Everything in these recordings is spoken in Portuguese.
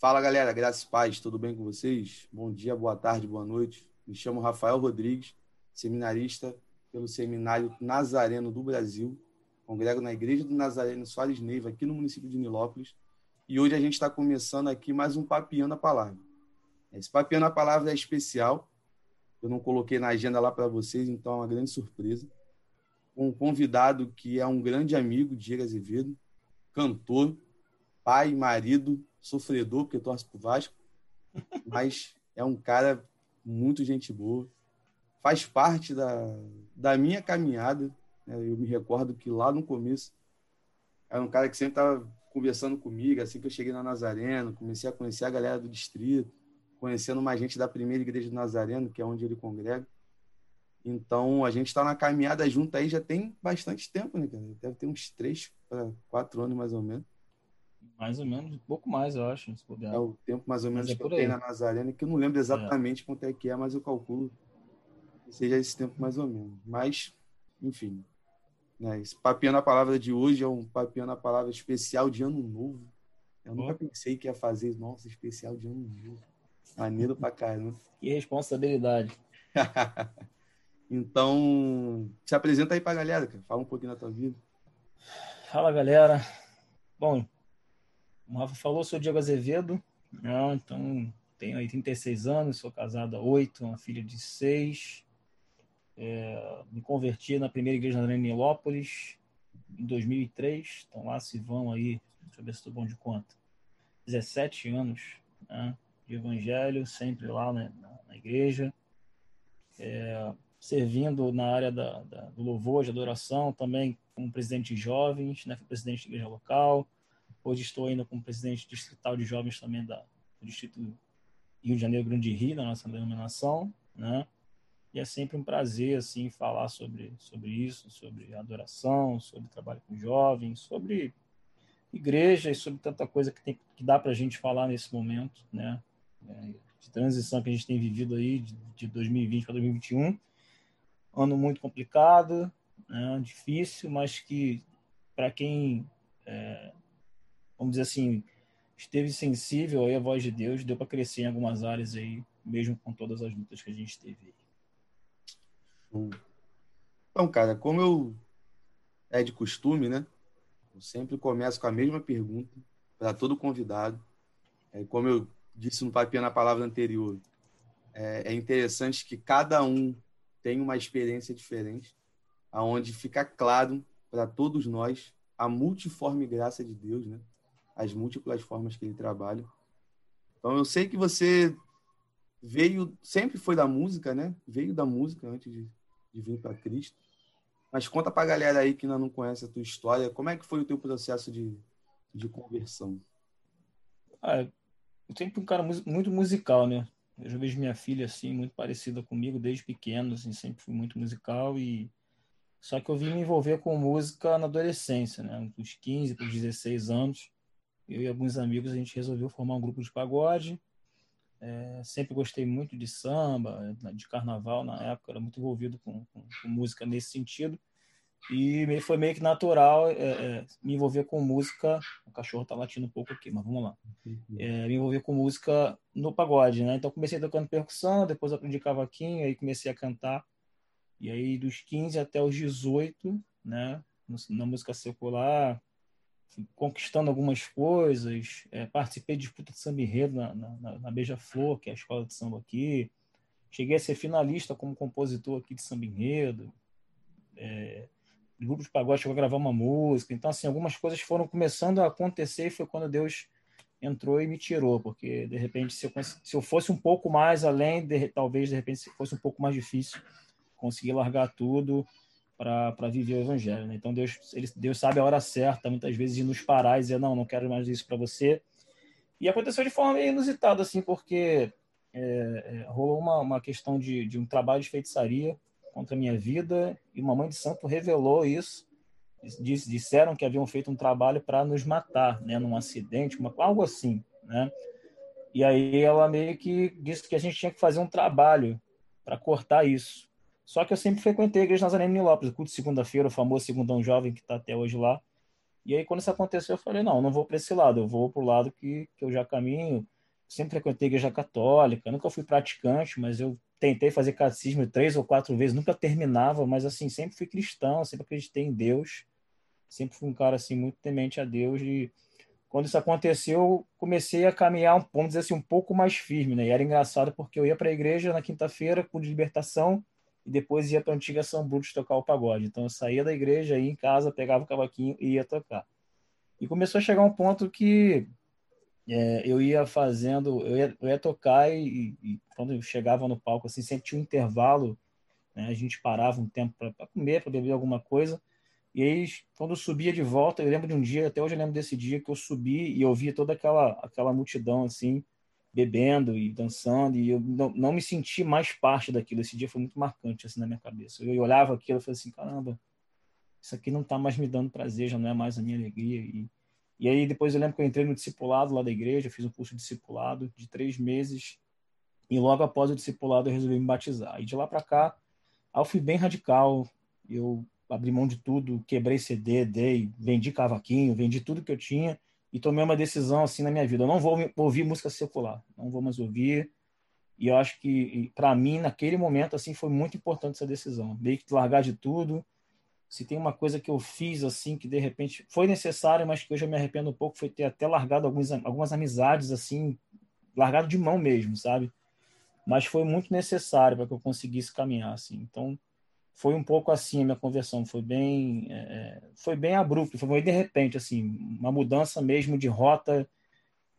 Fala galera, graças paz, tudo bem com vocês? Bom dia, boa tarde, boa noite. Me chamo Rafael Rodrigues, seminarista pelo Seminário Nazareno do Brasil. Congrego na Igreja do Nazareno Soares Neiva, aqui no município de Nilópolis. E hoje a gente está começando aqui mais um Papiando a Palavra. Esse Papiando a Palavra é especial. Eu não coloquei na agenda lá para vocês, então é uma grande surpresa. Um convidado que é um grande amigo, Diego Azevedo, cantor, pai, marido, sofredor, porque torce pro Vasco, mas é um cara muito gente boa, faz parte da, da minha caminhada. Né? Eu me recordo que lá no começo era um cara que sempre estava conversando comigo, assim que eu cheguei na Nazareno, comecei a conhecer a galera do distrito, conhecendo mais gente da primeira igreja do Nazareno, que é onde ele congrega. Então, a gente está na caminhada junto aí já tem bastante tempo, né, cara? Deve ter uns três para quatro anos, mais ou menos. Mais ou menos, um pouco mais, eu acho. Se é o tempo mais ou menos é que eu tenho na Nazarena, que eu não lembro exatamente é. quanto é que é, mas eu calculo que seja esse tempo mais ou menos. Mas, enfim. Né, esse papinho na palavra de hoje é um papinho na palavra especial de ano novo. Eu nunca pensei que ia fazer, nossa, especial de ano novo. Maneiro pra caramba. Que responsabilidade. então, se apresenta aí pra galera, cara. Fala um pouquinho da tua vida. Fala, galera. Bom, o Rafa falou, sou Diego Azevedo, né? então tenho aí 36 anos, sou casado há oito, uma filha de seis. É, me converti na primeira igreja na Nilópolis em 2003, então lá se vão aí, deixa eu ver se estou bom de conta, 17 anos né, de evangelho, sempre lá na, na igreja, é, servindo na área da, da, do louvor, de adoração, também como presidente de jovens, né, presidente de igreja local, Hoje estou ainda como presidente distrital de jovens também da, do Distrito Rio de Janeiro Grande Rio, da nossa denominação, né? E é sempre um prazer, assim, falar sobre, sobre isso, sobre adoração, sobre trabalho com jovens, sobre igreja e sobre tanta coisa que, tem, que dá para a gente falar nesse momento, né? É, de transição que a gente tem vivido aí, de, de 2020 para 2021. Ano muito complicado, né? difícil, mas que para quem é, vamos dizer assim, esteve sensível aí à voz de Deus, deu para crescer em algumas áreas aí, mesmo com todas as lutas que a gente teve. Então, cara, como eu é de costume, né? Eu sempre começo com a mesma pergunta para todo convidado. É, como eu disse no papel na palavra anterior, é, é interessante que cada um tenha uma experiência diferente, aonde fica claro para todos nós a multiforme graça de Deus, né? As múltiplas formas que ele trabalha. Então eu sei que você veio, sempre foi da música, né? Veio da música antes de, de vir para Cristo. Mas conta para a galera aí que ainda não conhece a tua história, como é que foi o teu processo de, de conversão? Ah, eu sempre um cara muito musical, né? Eu já vejo minha filha assim, muito parecida comigo desde pequeno, assim, sempre fui muito musical e só que eu vim me envolver com música na adolescência, né? Dos 15 para 16 anos eu e alguns amigos, a gente resolveu formar um grupo de pagode. É, sempre gostei muito de samba, de carnaval na época, era muito envolvido com, com, com música nesse sentido. E foi meio que natural é, é, me envolver com música. O cachorro tá latindo um pouco aqui, mas vamos lá. É, me envolver com música no pagode, né? Então comecei tocando percussão, depois aprendi cavaquinho, aí comecei a cantar. E aí dos 15 até os 18, né? Na música secular, conquistando algumas coisas, é, participei de disputa de samba enredo na, na, na Beija-Flor, que é a escola de samba aqui. Cheguei a ser finalista como compositor aqui de samba enredo. É, grupo de pagode chegou a gravar uma música. Então, assim, algumas coisas foram começando a acontecer e foi quando Deus entrou e me tirou, porque, de repente, se eu, se eu fosse um pouco mais além, de, talvez, de repente, fosse um pouco mais difícil conseguir largar tudo para viver o evangelho. Né? Então Deus, ele, Deus sabe a hora certa, muitas vezes, de nos parar e dizer: não, não quero mais isso para você. E aconteceu de forma meio inusitada, assim, porque é, é, rolou uma, uma questão de, de um trabalho de feitiçaria contra a minha vida e uma mãe de santo revelou isso. Diz, disseram que haviam feito um trabalho para nos matar, né, num acidente, uma, algo assim, né? E aí ela meio que disse que a gente tinha que fazer um trabalho para cortar isso. Só que eu sempre frequentei a Igreja Nazarena em Lopes, o culto de segunda-feira, o famoso Segundão Jovem, que está até hoje lá. E aí, quando isso aconteceu, eu falei, não, não vou para esse lado, eu vou para o lado que, que eu já caminho. Sempre frequentei igreja católica, nunca fui praticante, mas eu tentei fazer catecismo três ou quatro vezes, nunca terminava, mas assim, sempre fui cristão, sempre acreditei em Deus, sempre fui um cara assim muito temente a Deus e quando isso aconteceu, comecei a caminhar, vamos dizer assim, um pouco mais firme, né? E era engraçado porque eu ia para a igreja na quinta-feira, com de libertação, e depois ia para a antiga São Bruto tocar o pagode. Então eu saía da igreja, ia em casa, pegava o cavaquinho e ia tocar. E começou a chegar um ponto que é, eu ia fazendo, eu ia, eu ia tocar e, e, quando eu chegava no palco, assim, sempre tinha um intervalo, né? a gente parava um tempo para comer, para beber alguma coisa. E aí, quando eu subia de volta, eu lembro de um dia, até hoje eu lembro desse dia, que eu subi e eu via toda aquela, aquela multidão, assim, bebendo e dançando, e eu não, não me senti mais parte daquilo. Esse dia foi muito marcante, assim, na minha cabeça. Eu olhava aquilo e falei assim, caramba, isso aqui não está mais me dando prazer, já não é mais a minha alegria. E, e aí, depois eu lembro que eu entrei no discipulado lá da igreja, fiz um curso de discipulado de três meses, e logo após o discipulado eu resolvi me batizar. E de lá para cá, eu fui bem radical, eu abri mão de tudo, quebrei CD, dei, vendi cavaquinho, vendi tudo que eu tinha, e tomei uma decisão assim na minha vida. Eu não vou ouvir música secular, não vou mais ouvir. E eu acho que para mim naquele momento assim foi muito importante essa decisão, meio que largar de tudo. Se tem uma coisa que eu fiz assim que de repente foi necessário, mas que hoje eu me arrependo um pouco, foi ter até largado algumas amizades assim, largado de mão mesmo, sabe? Mas foi muito necessário para que eu conseguisse caminhar assim. Então, foi um pouco assim a minha conversão, foi bem, é, é foi bem abrupto, foi bem de repente, assim, uma mudança mesmo de rota.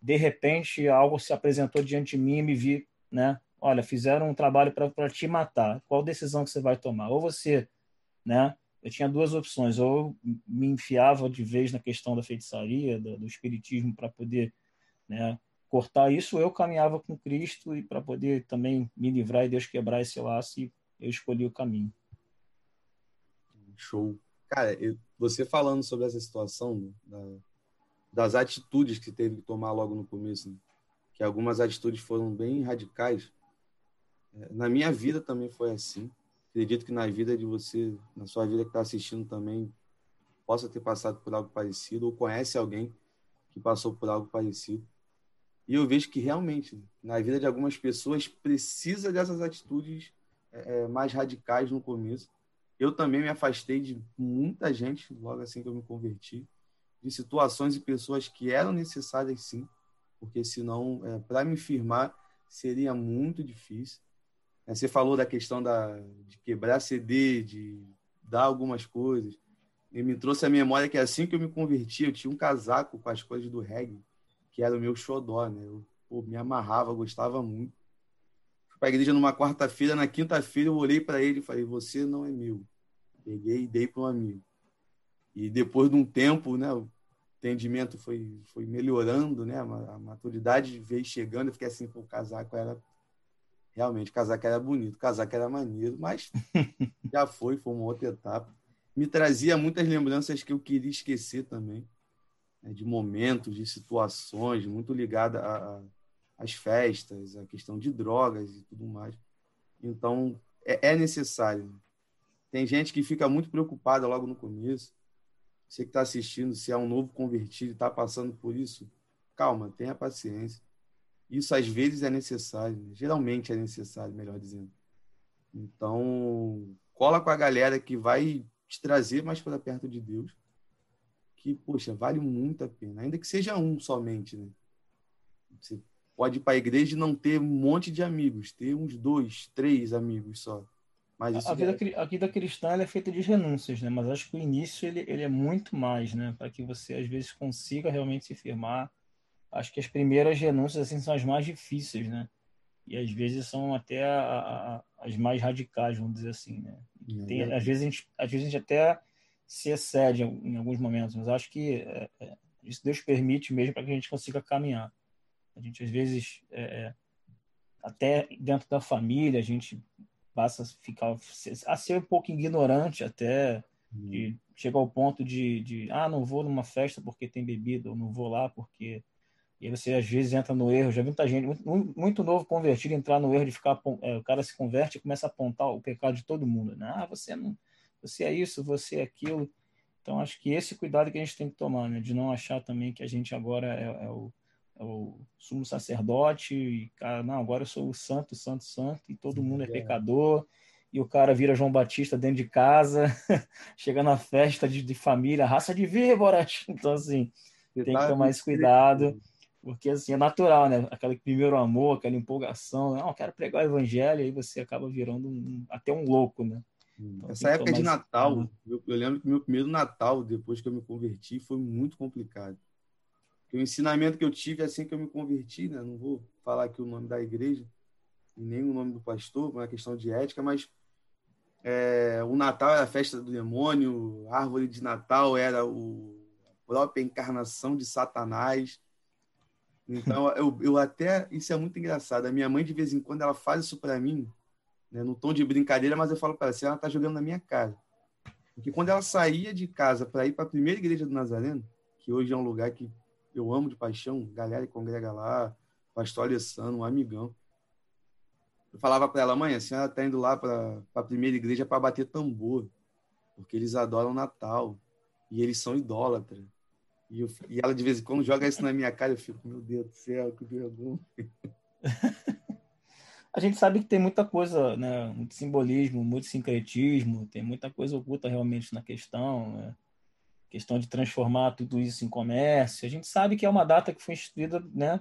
De repente, algo se apresentou diante de mim e me vi, né? Olha, fizeram um trabalho para te matar. Qual decisão que você vai tomar? Ou você, né? Eu tinha duas opções: ou me enfiava de vez na questão da feitiçaria, do, do espiritismo, para poder, né? Cortar isso, eu caminhava com Cristo e para poder também me livrar e Deus quebrar esse laço. E eu escolhi o caminho. Show. Cara, eu, você falando sobre essa situação da, das atitudes que teve que tomar logo no começo, né? que algumas atitudes foram bem radicais. É, na minha vida também foi assim. Acredito que na vida de você, na sua vida que está assistindo também, possa ter passado por algo parecido ou conhece alguém que passou por algo parecido. E eu vejo que realmente, na vida de algumas pessoas, precisa dessas atitudes é, é mais radicais no começo eu também me afastei de muita gente logo assim que eu me converti, de situações e pessoas que eram necessárias sim, porque senão, é, para me firmar, seria muito difícil. É, você falou da questão da, de quebrar CD, de dar algumas coisas. E me trouxe a memória que assim que eu me converti, eu tinha um casaco com as coisas do reggae, que era o meu xodó, né? Eu pô, me amarrava, gostava muito. Fui para a igreja numa quarta-feira, na quinta-feira eu olhei para ele e falei: Você não é meu. Peguei e dei para um amigo. E depois de um tempo, né, o entendimento foi, foi melhorando, né, a maturidade veio chegando. Eu fiquei assim, pô, o casaco era. Realmente, o casaco era bonito, o casaco era maneiro, mas já foi, foi uma outra etapa. Me trazia muitas lembranças que eu queria esquecer também, né, de momentos, de situações, muito ligada às festas, a questão de drogas e tudo mais. Então, é, é necessário tem gente que fica muito preocupada logo no começo. Você que está assistindo, se é um novo convertido está passando por isso, calma, tenha paciência. Isso às vezes é necessário, né? geralmente é necessário, melhor dizendo. Então, cola com a galera que vai te trazer mais para perto de Deus, que, poxa, vale muito a pena, ainda que seja um somente, né? Você pode ir para a igreja e não ter um monte de amigos, ter uns dois, três amigos só. Mas a, vida, é... a vida cristã é feita de renúncias, né? Mas acho que o início ele, ele é muito mais, né? Para que você às vezes consiga realmente se firmar. Acho que as primeiras renúncias assim são as mais difíceis, né? E às vezes são até a, a, as mais radicais, vamos dizer assim, né? Tem, às vezes a gente, às vezes a gente até se excede em alguns momentos, mas acho que é, é, isso Deus permite mesmo para que a gente consiga caminhar. A gente às vezes é, é até dentro da família a gente passa a ficar a ser um pouco ignorante até uhum. chega ao ponto de, de ah não vou numa festa porque tem bebida ou não vou lá porque e aí você às vezes entra no erro já vi muita gente muito, muito novo convertido entrar no erro de ficar é, o cara se converte e começa a apontar o pecado de todo mundo né? ah você não você é isso você é aquilo Então, acho que esse cuidado que a gente tem que tomar, né? De não achar também que a gente agora é, é o, o sumo sacerdote e, cara, não, agora eu sou o santo, santo, santo e todo mundo é, é. pecador e o cara vira João Batista dentro de casa, chega na festa de, de família, raça de víboras. Então, assim, tem que tomar esse cuidado, porque, assim, é natural, né? Aquele primeiro amor, aquela empolgação, não, eu quero pregar o evangelho, e aí você acaba virando um, até um louco, né? Então, Essa época de Natal, eu, eu, lembro que meu primeiro Natal, depois que eu me converti, foi muito complicado. O ensinamento que eu tive assim que eu me converti, né? Não vou falar aqui o nome da igreja, nem o nome do pastor, é uma questão de ética, mas é, o Natal era a festa do demônio, a árvore de Natal era o, a própria encarnação de Satanás. Então, eu, eu até. Isso é muito engraçado. A minha mãe, de vez em quando, ela faz isso para mim, né, no tom de brincadeira, mas eu falo para ela assim: ela tá jogando na minha cara. Porque quando ela saía de casa para ir para a primeira igreja do Nazareno, que hoje é um lugar que eu amo de paixão, galera que congrega lá, pastor Alessandro, um amigão. Eu falava para ela, mãe, a senhora está indo lá para a primeira igreja para bater tambor, porque eles adoram Natal e eles são idólatras. E, eu, e ela de vez em quando joga isso na minha cara, eu fico, meu Deus do céu, que vergonha. a gente sabe que tem muita coisa, né? Muito simbolismo, muito sincretismo, tem muita coisa oculta realmente na questão, né? Questão de transformar tudo isso em comércio. A gente sabe que é uma data que foi instituída, né,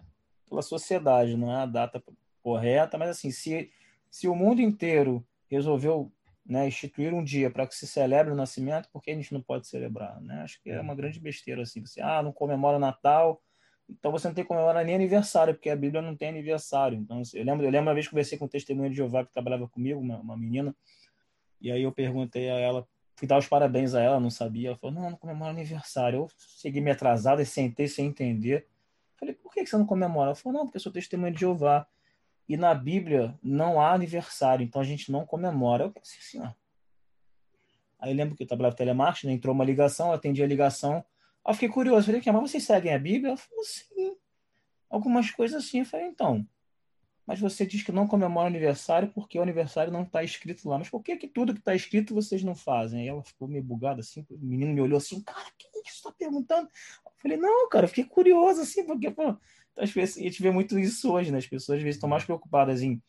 pela sociedade, não é a data correta, mas assim, se, se o mundo inteiro resolveu né, instituir um dia para que se celebre o nascimento, por que a gente não pode celebrar? Né? Acho que é uma grande besteira assim. Você, ah, não comemora Natal, então você não tem que comemorar nem aniversário, porque a Bíblia não tem aniversário. Então, eu lembro, eu lembro uma vez que conversei com um testemunho de Jeová que trabalhava comigo, uma, uma menina, e aí eu perguntei a ela, fui dar os parabéns a ela, não sabia. Ela falou, não, não comemora aniversário. Eu segui me atrasado e sentei sem entender. Falei, por que você não comemora? Ela falou, não, porque eu sou testemunha de Jeová. E na Bíblia não há aniversário, então a gente não comemora. Eu pensei assim, ó. Aí lembro que eu trabalhava telemarketing, né? entrou uma ligação, eu atendi a ligação. Aí eu fiquei curioso, falei, mas vocês seguem a Bíblia? Ela falou, sim. Algumas coisas assim. Eu falei, então, mas você diz que não comemora aniversário porque o aniversário não está escrito lá. Mas por que, que tudo que está escrito vocês não fazem? Aí ela ficou meio bugada assim, o menino me olhou assim, cara, que isso está perguntando? Eu falei, não, cara, fiquei curioso assim, porque pô, as pessoas, a gente vê muito isso hoje, né? As pessoas às vezes estão mais preocupadas em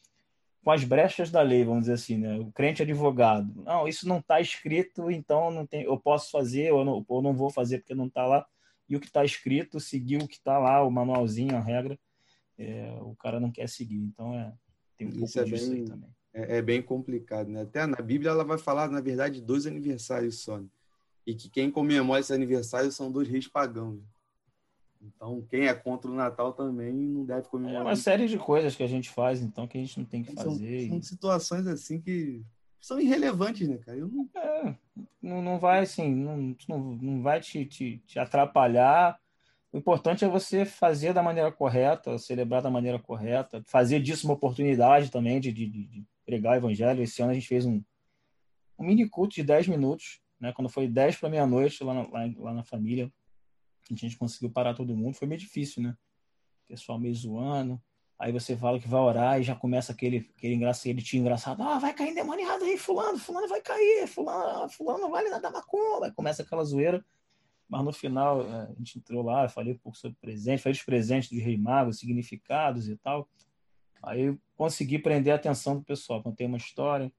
com as brechas da lei, vamos dizer assim, né? O crente advogado. Não, isso não está escrito, então não tem, eu posso fazer ou não, ou não vou fazer porque não está lá. E o que está escrito, seguir o que está lá, o manualzinho, a regra, é, o cara não quer seguir. Então, é, tem um isso pouco é disso bem, aí também. É, é, bem complicado, né? Até na Bíblia ela vai falar, na verdade, dois aniversários só. Né? E que quem comemora esses aniversários são dois reis pagãos. Então, quem é contra o Natal também não deve comemorar. É uma série de coisas que a gente faz, então, que a gente não tem que fazer. São, são situações assim que são irrelevantes, né, cara? Eu não... É, não, não vai, assim, não, não, não vai te, te, te atrapalhar. O importante é você fazer da maneira correta, celebrar da maneira correta, fazer disso uma oportunidade também de, de, de pregar o evangelho. Esse ano a gente fez um, um mini culto de 10 minutos, né? quando foi 10 para meia-noite lá, lá, lá na família a gente conseguiu parar todo mundo, foi meio difícil, né? O pessoal meio zoando. Aí você fala que vai orar e já começa aquele, aquele engraçado, ele tinha engraçado, ah, vai cair endemoniado aí, fulano, fulano vai cair, fulano, fulano vale nada macumba. Começa aquela zoeira. Mas no final é, a gente entrou lá, falei um pouco sobre presente, falei os presentes do Rei Mago, significados e tal. Aí consegui prender a atenção do pessoal, contei uma história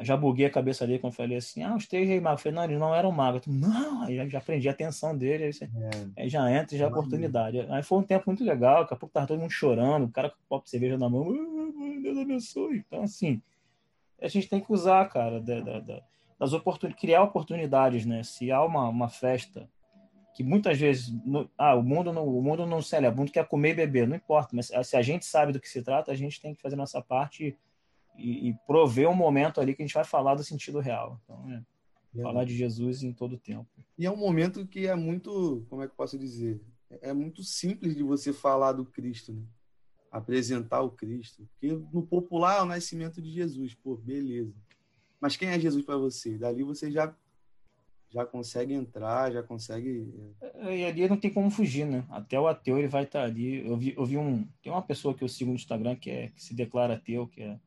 já buguei a cabeça dele quando falei assim, ah, os três reis magos. Eu falei, não, eles não eram magos. não, aí já, já prendi a atenção dele, aí, você, é. aí já entra e já é oportunidade. Aí foi um tempo muito legal, daqui a pouco tava todo mundo chorando, o cara com o copo de cerveja na mão, Deus abençoe. Então, assim, a gente tem que usar, cara, da, da, da, das oportunidades, criar oportunidades, né? Se há uma, uma festa que muitas vezes, no, ah, o mundo não, o mundo não celebra, o mundo quer comer e beber, não importa, mas se a gente sabe do que se trata, a gente tem que fazer nossa parte e e, prover um momento ali que a gente vai falar do sentido real. Então, é, é. falar de Jesus em todo o tempo. E é um momento que é muito, como é que eu posso dizer? É muito simples de você falar do Cristo, né? apresentar o Cristo. Porque no popular é o nascimento de Jesus, pô, beleza. Mas quem é Jesus para você? Dali você já já consegue entrar, já consegue. É, e ali não tem como fugir, né? Até o ateu ele vai estar ali. Eu vi, eu vi um. Tem uma pessoa que eu sigo no Instagram que, é, que se declara ateu, que é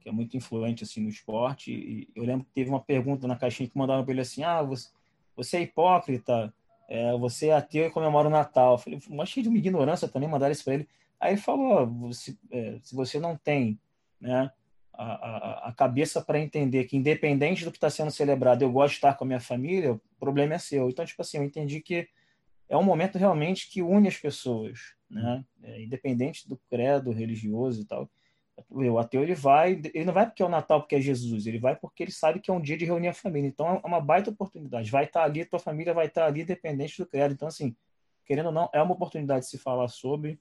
que é muito influente assim no esporte. E eu lembro que teve uma pergunta na caixinha que mandaram para ele assim: "Ah, você você é hipócrita, é, você é ateu e comemora o Natal. Eu falei, mas cheio de uma ignorância também mandar isso para ele. Aí ele falou, você, é, se você não tem né, a, a, cabeça para entender que independente do que está sendo celebrado, eu gosto de estar com a minha família, o problema é seu. Então, tipo assim, eu entendi que é um momento realmente que une as pessoas, né? É, independente do credo religioso e tal. O ateu ele vai, ele não vai porque é o Natal, porque é Jesus, ele vai porque ele sabe que é um dia de reunir a família. Então é uma baita oportunidade. Vai estar ali, tua família vai estar ali, independente do credo. Então, assim, querendo ou não, é uma oportunidade de se falar sobre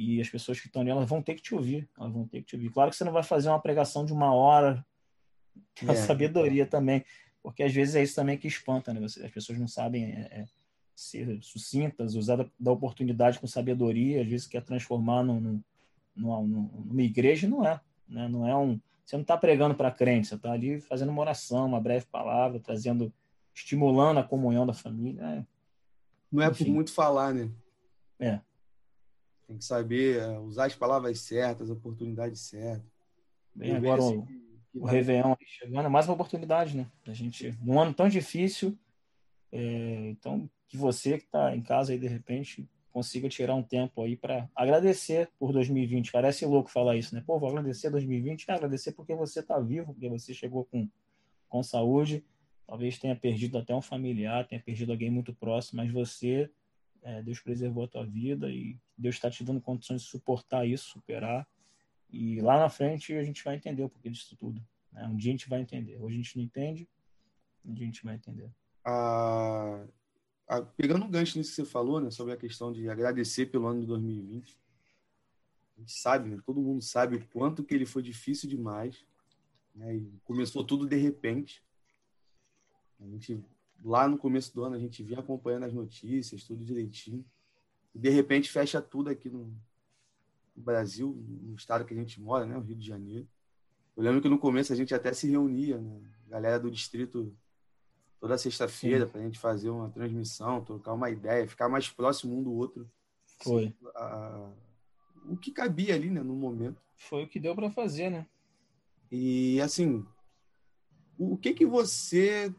e as pessoas que estão ali, elas vão ter que te ouvir. Elas vão ter que te ouvir. Claro que você não vai fazer uma pregação de uma hora, a é. sabedoria também, porque às vezes é isso também que espanta, né? As pessoas não sabem é, é, ser sucintas, usar da, da, oportunidade com sabedoria, às vezes quer transformar num numa, numa igreja, não é. Né? Não é um, você não está pregando para crente, você está ali fazendo uma oração, uma breve palavra, trazendo, estimulando a comunhão da família. É. Não é Enfim. por muito falar, né? É. Tem que saber é, usar as palavras certas, as oportunidades certas. Bem, agora assim, o, o Réveillon chegando é mais uma oportunidade, né? A gente, num ano tão difícil, é, então, que você que está em casa aí, de repente, consiga tirar um tempo aí para agradecer por 2020. Parece louco falar isso, né? Pô, vou agradecer 2020, é agradecer porque você está vivo, porque você chegou com, com saúde. Talvez tenha perdido até um familiar, tenha perdido alguém muito próximo, mas você, é, Deus preservou a tua vida e Deus está te dando condições de suportar isso, superar. E lá na frente a gente vai entender o porquê disso tudo. Né? Um dia a gente vai entender. Hoje a gente não entende, um dia a gente vai entender. Ah, pegando um gancho nisso que você falou, né, sobre a questão de agradecer pelo ano de 2020, a gente sabe, né, todo mundo sabe o quanto que ele foi difícil demais, né, começou tudo de repente. A gente, lá no começo do ano, a gente vinha acompanhando as notícias, tudo direitinho, e de repente fecha tudo aqui no, no Brasil, no estado que a gente mora, né, o Rio de Janeiro. Eu lembro que no começo a gente até se reunia, né, galera do distrito toda sexta-feira para a gente fazer uma transmissão, trocar uma ideia, ficar mais próximo um do outro. Foi. A, o que cabia ali, né, no momento. Foi o que deu para fazer, né? E assim, o que que você,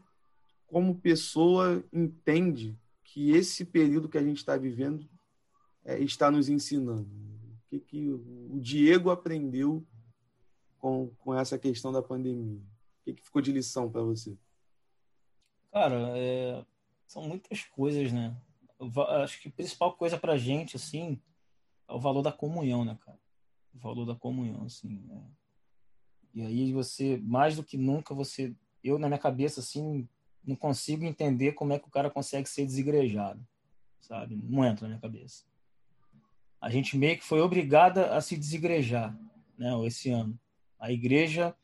como pessoa, entende que esse período que a gente está vivendo é, está nos ensinando? O que que o Diego aprendeu com, com essa questão da pandemia? O que, que ficou de lição para você? Cara, é, são muitas coisas, né? acho que a principal coisa pra gente, assim, é o valor da comunhão, né, cara? O valor da comunhão, assim. Né? E aí você, mais do que nunca, você. Eu, na minha cabeça, assim, não consigo entender como é que o cara consegue ser desigrejado, sabe? Não entra na minha cabeça. A gente meio que foi obrigada a se desigrejar, né, esse ano. A igreja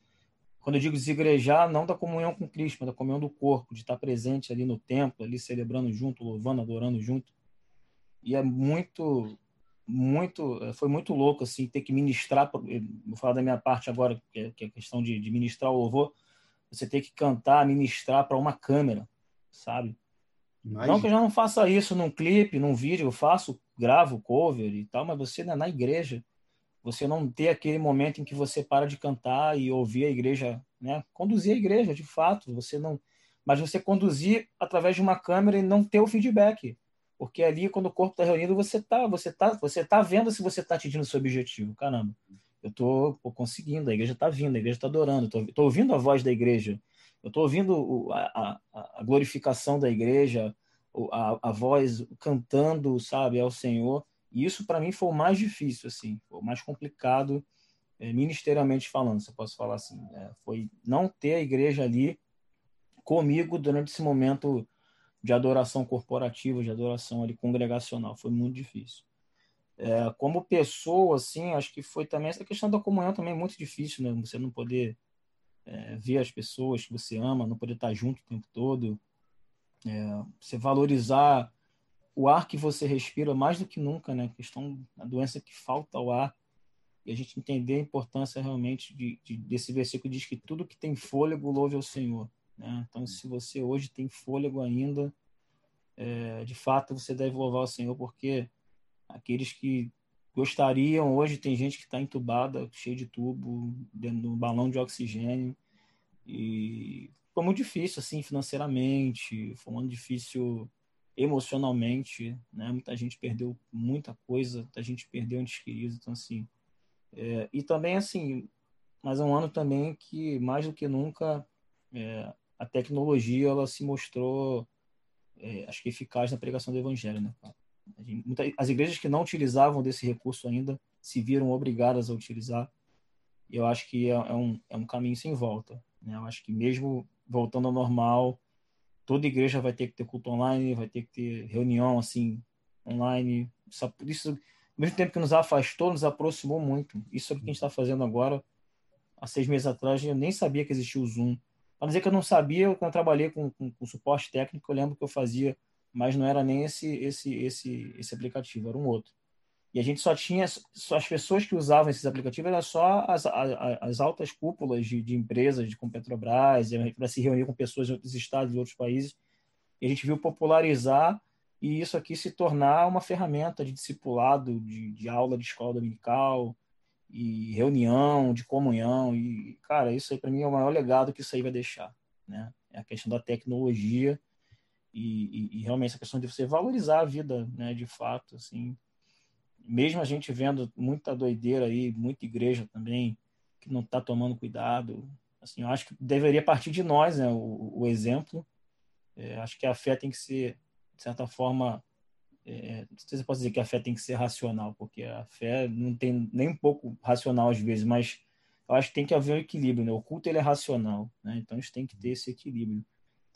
quando eu digo desigrejar, não da comunhão com Cristo, mas da comunhão do corpo, de estar presente ali no templo, ali celebrando junto, louvando, adorando junto. E é muito, muito, foi muito louco, assim, ter que ministrar, vou falar da minha parte agora, que é, que é a questão de, de ministrar o louvor, você ter que cantar, ministrar para uma câmera, sabe? Imagina. Não que eu já não faça isso num clipe, num vídeo, eu faço, gravo cover e tal, mas você é na igreja, você não ter aquele momento em que você para de cantar e ouvir a igreja, né? Conduzir a igreja, de fato, você não, mas você conduzir através de uma câmera e não ter o feedback, porque ali quando o corpo está reunido você tá, você tá, você tá vendo se você está atingindo o seu objetivo, caramba. Eu tô conseguindo, a igreja está vindo, a igreja está adorando, tô, ouvindo a voz da igreja, eu tô ouvindo a, a, a glorificação da igreja, a, a voz cantando, sabe, ao Senhor. E isso para mim foi o mais difícil, assim, o mais complicado é, ministerialmente falando, se eu posso falar assim. É, foi não ter a igreja ali comigo durante esse momento de adoração corporativa, de adoração ali congregacional. Foi muito difícil. É, como pessoa, assim, acho que foi também essa questão da comunhão também muito difícil, né? Você não poder é, ver as pessoas que você ama, não poder estar junto o tempo todo, é, você valorizar o ar que você respira mais do que nunca, né? A questão da doença que falta o ar. E a gente entender a importância realmente de, de, desse versículo diz que tudo que tem fôlego louve ao Senhor. Né? Então, se você hoje tem fôlego ainda, é, de fato você deve louvar o Senhor, porque aqueles que gostariam, hoje tem gente que está entubada, cheio de tubo, dentro de um balão de oxigênio, e foi muito difícil, assim, financeiramente, foi ano difícil emocionalmente, né? Muita gente perdeu muita coisa, muita gente perdeu entes queridos, então, assim... É, e também, assim, mas é um ano também que, mais do que nunca, é, a tecnologia, ela se mostrou, é, acho que eficaz na pregação do evangelho, né? As igrejas que não utilizavam desse recurso ainda se viram obrigadas a utilizar, e eu acho que é, é um, é um caminho sem volta, né? Eu acho que mesmo voltando ao normal, toda igreja vai ter que ter culto online, vai ter que ter reunião assim online. Isso, ao mesmo tempo que nos afastou, nos aproximou muito. Isso é o que a gente está fazendo agora. Há seis meses atrás eu nem sabia que existia o Zoom. Para dizer que eu não sabia, quando eu trabalhei com, com, com, suporte técnico, eu lembro que eu fazia, mas não era nem esse esse esse esse aplicativo, era um outro. E a gente só tinha, só as pessoas que usavam esses aplicativos eram só as, as, as altas cúpulas de, de empresas, de, como Petrobras, para se reunir com pessoas de outros estados e outros países. E a gente viu popularizar e isso aqui se tornar uma ferramenta de discipulado, de, de aula de escola dominical, e reunião, de comunhão. E, cara, isso aí para mim é o maior legado que isso aí vai deixar. Né? É a questão da tecnologia e, e, e realmente essa questão de você valorizar a vida, né, de fato, assim, mesmo a gente vendo muita doideira aí, muita igreja também que não está tomando cuidado, assim, eu acho que deveria partir de nós, né, o, o exemplo. É, acho que a fé tem que ser, de certa forma, é, não sei se eu posso dizer que a fé tem que ser racional, porque a fé não tem nem um pouco racional às vezes, mas eu acho que tem que haver um equilíbrio, né? O culto ele é racional, né? Então a gente tem que ter esse equilíbrio.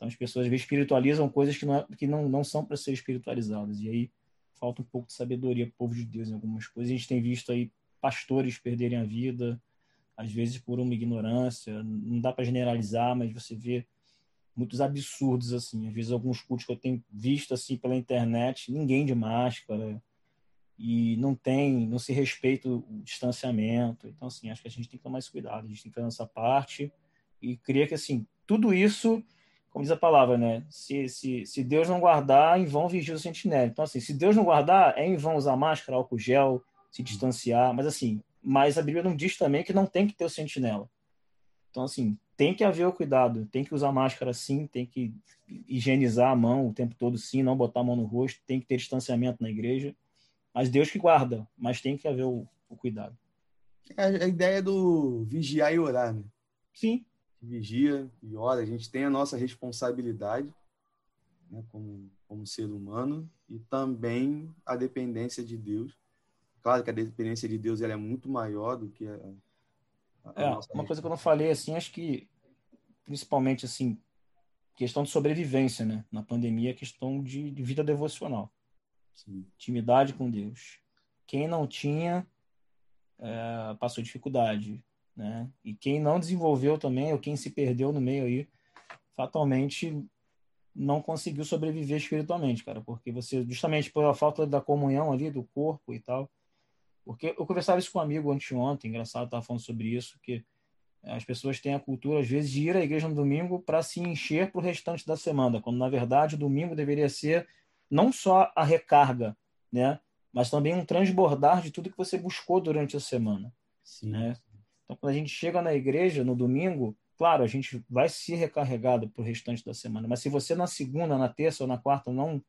Então as pessoas espiritualizam coisas que não, é, que não, não são para ser espiritualizadas. E aí falta um pouco de sabedoria para o povo de Deus em algumas coisas. A gente tem visto aí pastores perderem a vida, às vezes por uma ignorância. Não dá para generalizar, mas você vê muitos absurdos assim. Às vezes alguns cultos que eu tenho visto assim pela internet, ninguém de máscara e não tem, não se respeita o distanciamento. Então assim, acho que a gente tem que tomar esse cuidado. A gente tem que fazer essa parte e creio que assim tudo isso como diz a palavra, né? Se, se, se Deus não guardar, em vão vigia o sentinela. Então, assim, se Deus não guardar, é em vão usar máscara, álcool gel, se distanciar. Mas, assim, mas a Bíblia não diz também que não tem que ter o sentinela. Então, assim, tem que haver o cuidado. Tem que usar máscara, sim. Tem que higienizar a mão o tempo todo, sim. Não botar a mão no rosto. Tem que ter distanciamento na igreja. Mas Deus que guarda. Mas tem que haver o, o cuidado. É a ideia do vigiar e orar, né? Sim, vigia e ora, a gente tem a nossa responsabilidade né, como, como ser humano e também a dependência de Deus. Claro que a dependência de Deus ela é muito maior do que a, a é, uma coisa que eu não falei assim, acho que principalmente assim questão de sobrevivência, né? Na pandemia, questão de, de vida devocional, Sim. intimidade com Deus. Quem não tinha é, passou dificuldade né? E quem não desenvolveu também, ou quem se perdeu no meio aí, fatalmente não conseguiu sobreviver espiritualmente, cara, porque você, justamente pela falta da comunhão ali, do corpo e tal, porque eu conversava isso com um amigo anteontem, engraçado, estava falando sobre isso, que as pessoas têm a cultura, às vezes, de ir à igreja no domingo para se encher para o restante da semana, quando, na verdade, o domingo deveria ser não só a recarga, né, mas também um transbordar de tudo que você buscou durante a semana. Sim. Né? Então, quando a gente chega na igreja no domingo, claro, a gente vai se recarregado para o restante da semana. Mas se você na segunda, na terça ou na quarta não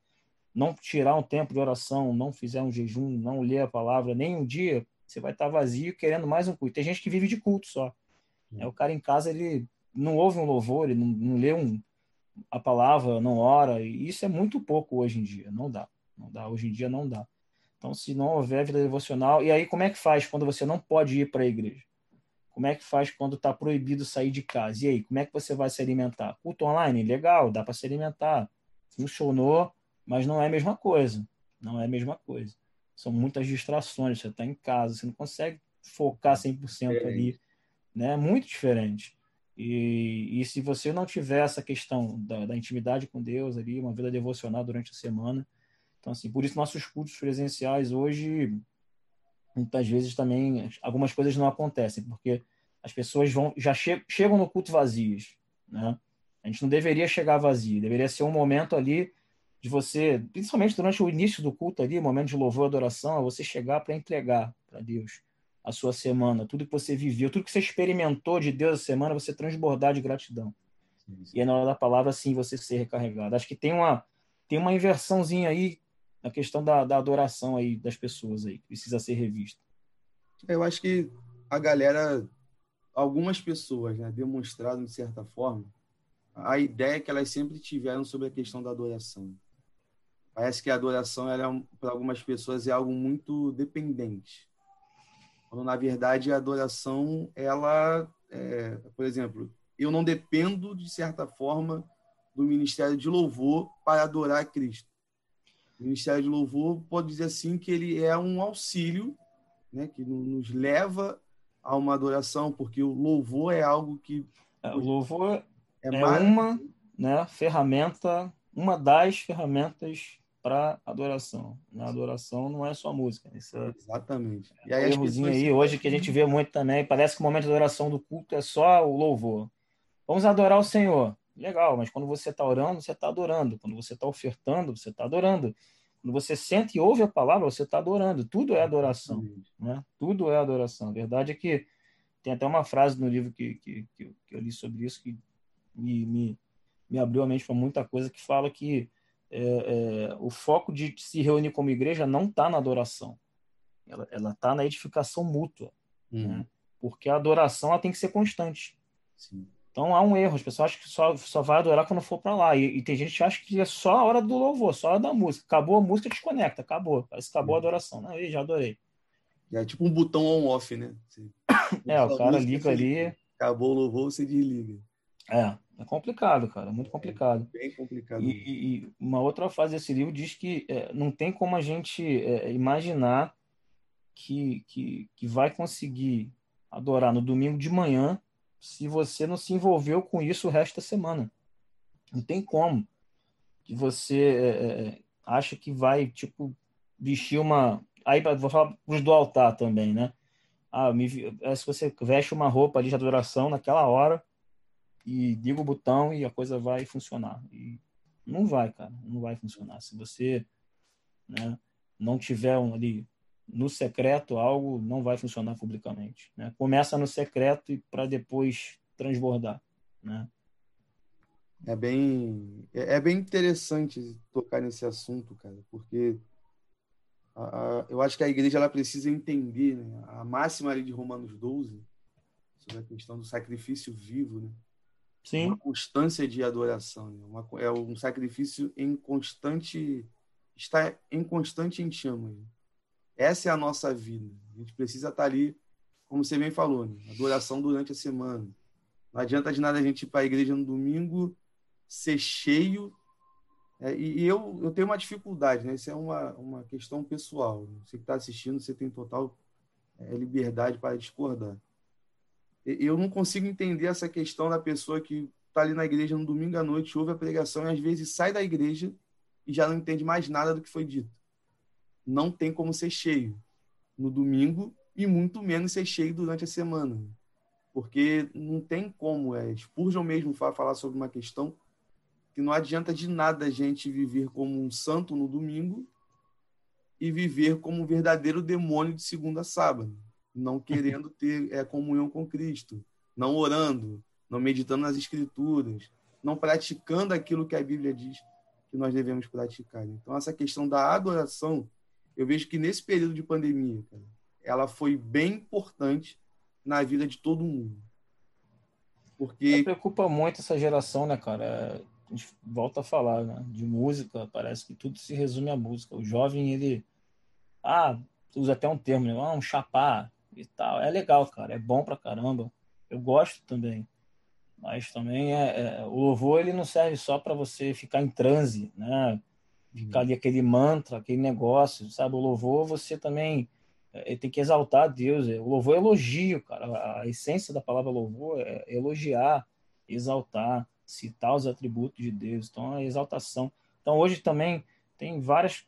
não tirar um tempo de oração, não fizer um jejum, não ler a palavra nem um dia, você vai estar vazio querendo mais um culto. Tem gente que vive de culto só. É, o cara em casa ele não ouve um louvor, ele não, não lê um, a palavra, não ora. E isso é muito pouco hoje em dia. Não dá. Não dá. Hoje em dia não dá. Então, se não houver vida devocional, e aí como é que faz quando você não pode ir para a igreja? Como é que faz quando está proibido sair de casa? E aí, como é que você vai se alimentar? Culto online, legal, dá para se alimentar. Funcionou, mas não é a mesma coisa. Não é a mesma coisa. São muitas distrações. Você está em casa, você não consegue focar 100% é. ali. Né? É muito diferente. E, e se você não tiver essa questão da, da, intimidade com Deus ali, uma vida devocional durante a semana, então assim, por isso nossos cultos presenciais hoje muitas vezes também algumas coisas não acontecem, porque as pessoas vão já che chegam no culto vazias, né? A gente não deveria chegar vazio, deveria ser um momento ali de você, principalmente durante o início do culto ali, momento de louvor e adoração, é você chegar para entregar para Deus a sua semana, tudo que você viveu, tudo que você experimentou de Deus a semana, você transbordar de gratidão. sim, sim. e é na hora da palavra sim você ser recarregado. Acho que tem uma tem uma inversãozinha aí na questão da, da adoração aí das pessoas aí precisa ser revista. Eu acho que a galera, algumas pessoas, né, demonstraram de certa forma a ideia que elas sempre tiveram sobre a questão da adoração. Parece que a adoração, é para algumas pessoas, é algo muito dependente. Quando, na verdade, a adoração, ela, é, por exemplo, eu não dependo, de certa forma, do ministério de louvor para adorar a Cristo. O ministério de louvor pode dizer assim que ele é um auxílio, né, que nos leva a uma adoração, porque o louvor é algo que é, o louvor é, é uma né, ferramenta, uma das ferramentas para adoração. Na adoração não é só música. Isso é Exatamente. E aí, um errozinho aí, hoje que a gente vê muito também, parece que o momento de adoração do culto é só o louvor. Vamos adorar o Senhor. Legal, mas quando você está orando, você está adorando. Quando você está ofertando, você está adorando. Quando você sente e ouve a palavra, você está adorando. Tudo é adoração. Né? Tudo é adoração. A verdade é que tem até uma frase no livro que, que, que eu li sobre isso que me, me, me abriu a mente para muita coisa, que fala que é, é, o foco de se reunir como igreja não está na adoração. Ela está na edificação mútua. Uhum. Né? Porque a adoração ela tem que ser constante. Sim. Então há um erro, as pessoas acham que só, só vai adorar quando for para lá. E, e, tem gente que acha que é só a hora do louvor, só a hora da música. Acabou a música, desconecta, acabou. Parece que acabou a adoração. Não, eu já adorei. É tipo um botão on-off, né? Você... é, o cara liga ali. Acabou o louvor, você desliga. É, é complicado, cara, muito complicado. É bem complicado. E, e, uma outra fase desse livro diz que é, não tem como a gente é, imaginar que, que, que vai conseguir adorar no domingo de manhã se você não se envolveu com isso o resto da semana. Não tem como. Que você é, é acha que vai, tipo, vestir uma. Aí vou falar os do altar também, né? Ah, me... É, se você veste uma roupa de adoração naquela hora e liga o botão e a coisa vai funcionar. E não vai, cara, não vai funcionar. Se você né, não tiver um, ali no secreto algo não vai funcionar publicamente. Né? Começa no secreto e para depois transbordar. Né? É bem, é, é bem interessante tocar nesse assunto, cara, porque a, a, eu acho que a igreja ela precisa entender né, a máxima ali de Romanos 12 sobre a questão do sacrifício vivo, né? Sim. Uma constância de adoração, né? Uma, é um sacrifício em constante está em constante em chamas. Né? Essa é a nossa vida. A gente precisa estar ali, como você bem falou, né? adoração durante a semana. Não adianta de nada a gente ir para a igreja no domingo, ser cheio. É, e, e eu, eu tenho uma dificuldade, né? Isso é uma, uma questão pessoal. Né? Você que está assistindo, você tem total é, liberdade para discordar. Eu não consigo entender essa questão da pessoa que está ali na igreja no domingo à noite, ouve a pregação e às vezes sai da igreja e já não entende mais nada do que foi dito não tem como ser cheio no domingo e muito menos ser cheio durante a semana. Porque não tem como. É, Spurgeon mesmo fala, falar sobre uma questão que não adianta de nada a gente viver como um santo no domingo e viver como um verdadeiro demônio de segunda a sábado, não querendo ter é, comunhão com Cristo, não orando, não meditando nas escrituras, não praticando aquilo que a Bíblia diz que nós devemos praticar. Então, essa questão da adoração eu vejo que nesse período de pandemia, cara, ela foi bem importante na vida de todo mundo. Porque. Me preocupa muito essa geração, né, cara? A gente volta a falar, né? De música, parece que tudo se resume à música. O jovem, ele. Ah, usa até um termo, né? Ah, um chapar e tal. É legal, cara. É bom pra caramba. Eu gosto também. Mas também é, é o louvor ele não serve só para você ficar em transe, né? Ficar ali aquele mantra, aquele negócio, sabe? O louvor você também é, tem que exaltar Deus. É, o louvor é elogio, cara. A essência da palavra louvor é elogiar, exaltar, citar os atributos de Deus. Então, a exaltação. Então, hoje também tem várias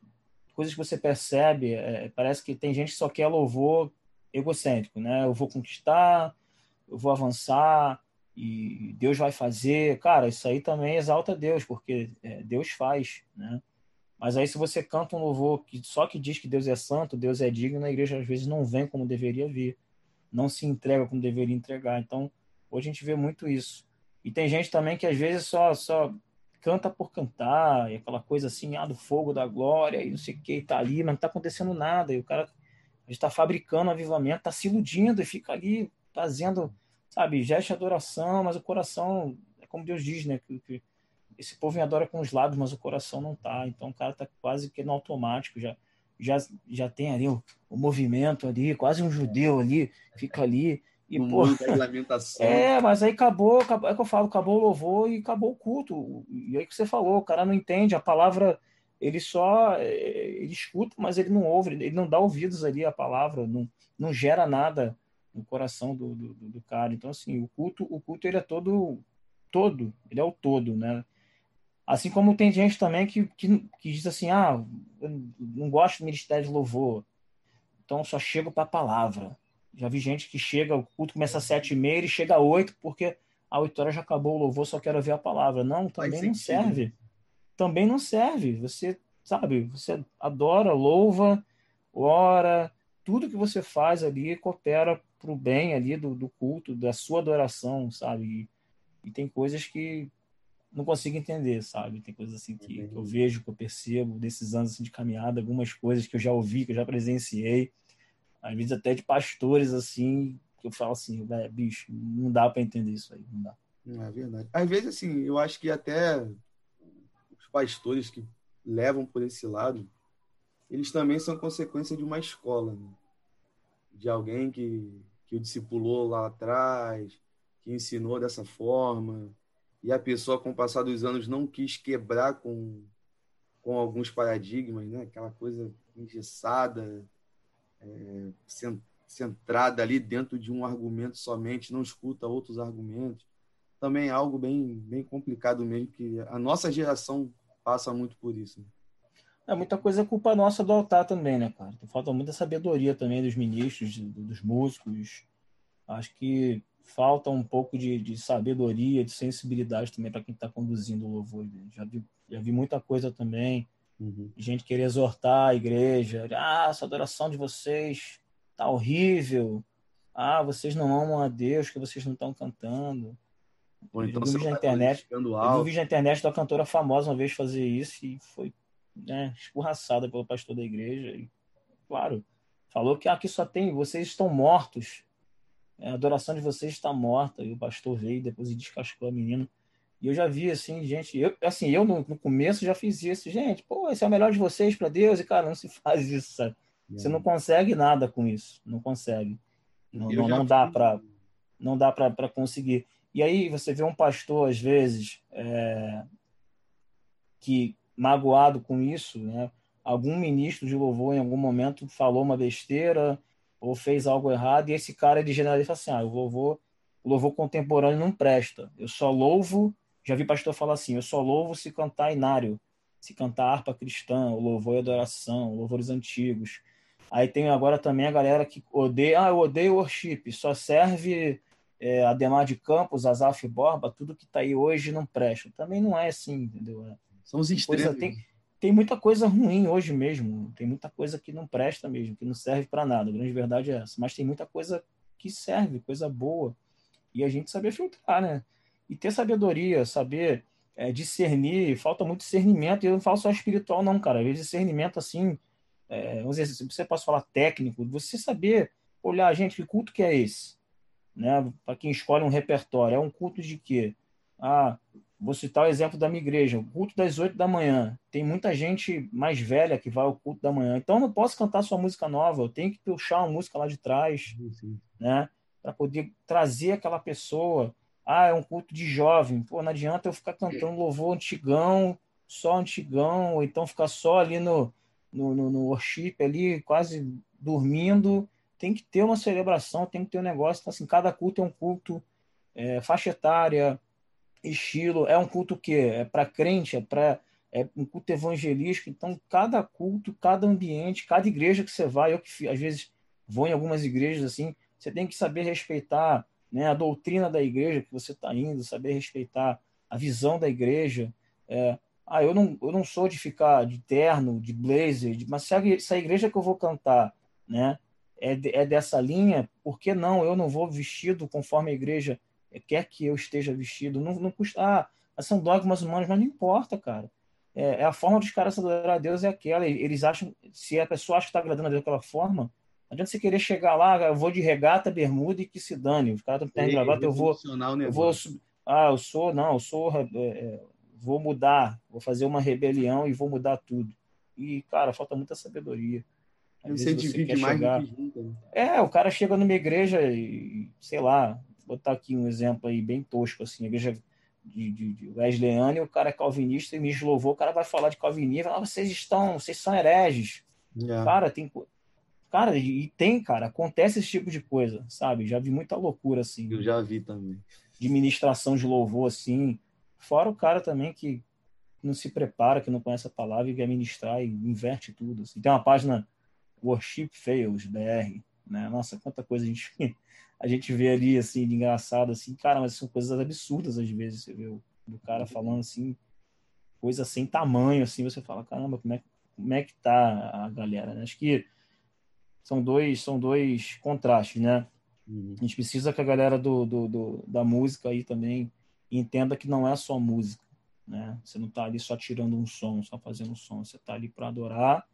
coisas que você percebe. É, parece que tem gente que só quer louvor egocêntrico, né? Eu vou conquistar, eu vou avançar e Deus vai fazer. Cara, isso aí também exalta Deus, porque é, Deus faz, né? Mas aí, se você canta um louvor que só que diz que Deus é santo, Deus é digno, a igreja às vezes não vem como deveria vir, não se entrega como deveria entregar. Então, hoje a gente vê muito isso. E tem gente também que às vezes só, só canta por cantar, e aquela coisa assim, ah, do fogo da glória, e não sei o que, tá ali, mas não tá acontecendo nada, e o cara está fabricando avivamento, está se iludindo e fica ali fazendo, sabe, gesto de adoração, mas o coração, é como Deus diz, né, que, que esse povo me adora com os lábios, mas o coração não tá, então o cara tá quase que no automático, já já, já tem ali o, o movimento ali, quase um judeu ali, fica ali, e, no pô. É, mas aí acabou, acabou, é que eu falo, acabou o louvor e acabou o culto. E aí que você falou, o cara não entende, a palavra, ele só, é, ele escuta, mas ele não ouve, ele não dá ouvidos ali à palavra, não, não gera nada no coração do, do, do cara. Então, assim, o culto, o culto ele é todo, todo, ele é o todo, né? Assim como tem gente também que, que, que diz assim, ah, eu não gosto do ministério de louvor, então só chego para a palavra. Já vi gente que chega, o culto começa às sete e meia, ele chega às oito, porque a oito horas já acabou o louvor, só quero ver a palavra. Não, também não serve. Também não serve. Você, sabe, você adora, louva, ora, tudo que você faz ali coopera para o bem ali do, do, culto, da sua adoração, sabe? E, e, tem coisas que não consigo entender, sabe? Tem coisas assim que, que eu vejo, que eu percebo, desses anos assim, de caminhada, algumas coisas que eu já ouvi, que eu já presenciei às vezes até de pastores assim, que eu falo assim, bicho, não dá para entender isso aí, não dá. É verdade. Às vezes, assim, eu acho que até os pastores que levam por esse lado, eles também são consequência de uma escola, né? de alguém que, que o discipulou lá atrás, que ensinou dessa forma, e a pessoa, com o passar dos anos, não quis quebrar com, com alguns paradigmas, né? aquela coisa engessada, é, centrada ali dentro de um argumento somente, não escuta outros argumentos. Também é algo bem, bem complicado mesmo, que a nossa geração passa muito por isso. Né? É, muita coisa é culpa nossa do altar também, né, cara? Falta muita sabedoria também dos ministros, dos músicos. Acho que falta um pouco de, de sabedoria, de sensibilidade também para quem está conduzindo o louvor. Já vi, já vi muita coisa também Uhum. Gente querer exortar a igreja. Ah, essa adoração de vocês tá horrível. Ah, vocês não amam a Deus, que vocês não estão cantando. Ou então eu vi na internet, eu vi vídeo na internet da cantora famosa uma vez fazer isso e foi né, escorraçada pelo pastor da igreja. E, claro, falou que aqui só tem, vocês estão mortos. A adoração de vocês está morta. E o pastor veio depois e descascou a menina. E eu já vi, assim, gente, eu, assim, eu no, no começo já fiz isso, gente, pô, esse é o melhor de vocês para Deus, e cara, não se faz isso, sabe? Você não consegue nada com isso, não consegue. Não, não, não, dá para não dá para conseguir. E aí você vê um pastor, às vezes, é, que magoado com isso, né? Algum ministro de louvor em algum momento falou uma besteira ou fez algo errado, e esse cara de generaliza assim: ah, o louvor, o louvor contemporâneo não presta. Eu só louvo já vi pastor falar assim: eu só louvo se cantar inário, se cantar harpa cristã, o louvor e adoração, louvores antigos. Aí tem agora também a galera que odeia, ah, eu odeio worship, só serve é, Ademar de Campos, Azaf Borba, tudo que está aí hoje não presta. Também não é assim, entendeu? É, São os extremos. Tem, tem muita coisa ruim hoje mesmo, tem muita coisa que não presta mesmo, que não serve para nada. A grande verdade é essa. Mas tem muita coisa que serve, coisa boa. E a gente saber filtrar, né? e ter sabedoria, saber é, discernir, falta muito discernimento, e eu não falo só espiritual, não, cara. Às vezes discernimento assim, é, vamos você pode falar técnico, você saber olhar, gente, que culto que é esse? Né? Para quem escolhe um repertório, é um culto de quê? Ah, vou citar o exemplo da minha igreja, o culto das oito da manhã. Tem muita gente mais velha que vai ao culto da manhã. Então eu não posso cantar sua música nova, eu tenho que puxar uma música lá de trás, sim. né? Para poder trazer aquela pessoa ah, é um culto de jovem. Pô, não adianta eu ficar cantando louvor antigão, só antigão, ou então ficar só ali no, no, no, no worship, ali, quase dormindo. Tem que ter uma celebração, tem que ter um negócio. Então, assim, cada culto é um culto, é, faixa etária, estilo. É um culto que é para crente, é para é um culto evangelístico. Então, cada culto, cada ambiente, cada igreja que você vai, eu que às vezes vou em algumas igrejas assim, você tem que saber respeitar né, a doutrina da igreja que você está indo, saber respeitar a visão da igreja. É, ah, eu não, eu não sou de ficar de terno, de blazer, de, mas se a, se a igreja que eu vou cantar né, é, de, é dessa linha, por que não? Eu não vou vestido conforme a igreja quer que eu esteja vestido. Não, não custa. Ah, são dogmas humanos, mas não importa, cara. É, é a forma dos caras adorar a Deus é aquela. Eles acham, se a pessoa acha que está agradando a Deus daquela forma, não adianta você querer chegar lá, eu vou de regata, bermuda e que se dane. Os caras estão gravata, eu vou, eu vou. Ah, eu sou, não, eu sou. É, é, vou mudar, vou fazer uma rebelião e vou mudar tudo. E, cara, falta muita sabedoria. Às você divide mais chegar... do que junta. Né? É, o cara chega numa igreja e, sei lá, botar aqui um exemplo aí bem tosco, assim, a igreja de, de, de Wesleyane, o cara é calvinista e me louvou, o cara vai falar de calvinismo, ah, vocês estão, vocês são hereges. Yeah. Cara, tem... Cara, e tem, cara, acontece esse tipo de coisa, sabe? Já vi muita loucura, assim. Eu já vi também. De ministração de louvor, assim. Fora o cara também que não se prepara, que não conhece a palavra e quer ministrar e inverte tudo. Assim. Tem uma página Worship Fails BR, né? Nossa, quanta coisa a gente a gente vê ali assim de engraçado assim, cara, mas são coisas absurdas às vezes, você vê o cara falando assim, coisa sem tamanho assim, você fala, caramba, como é como é que tá a galera, né? Acho que são dois são dois contrastes, né? Uhum. A gente precisa que a galera do, do, do, da música aí também entenda que não é só música, né? Você não está ali só tirando um som, só fazendo um som, você está ali para adorar,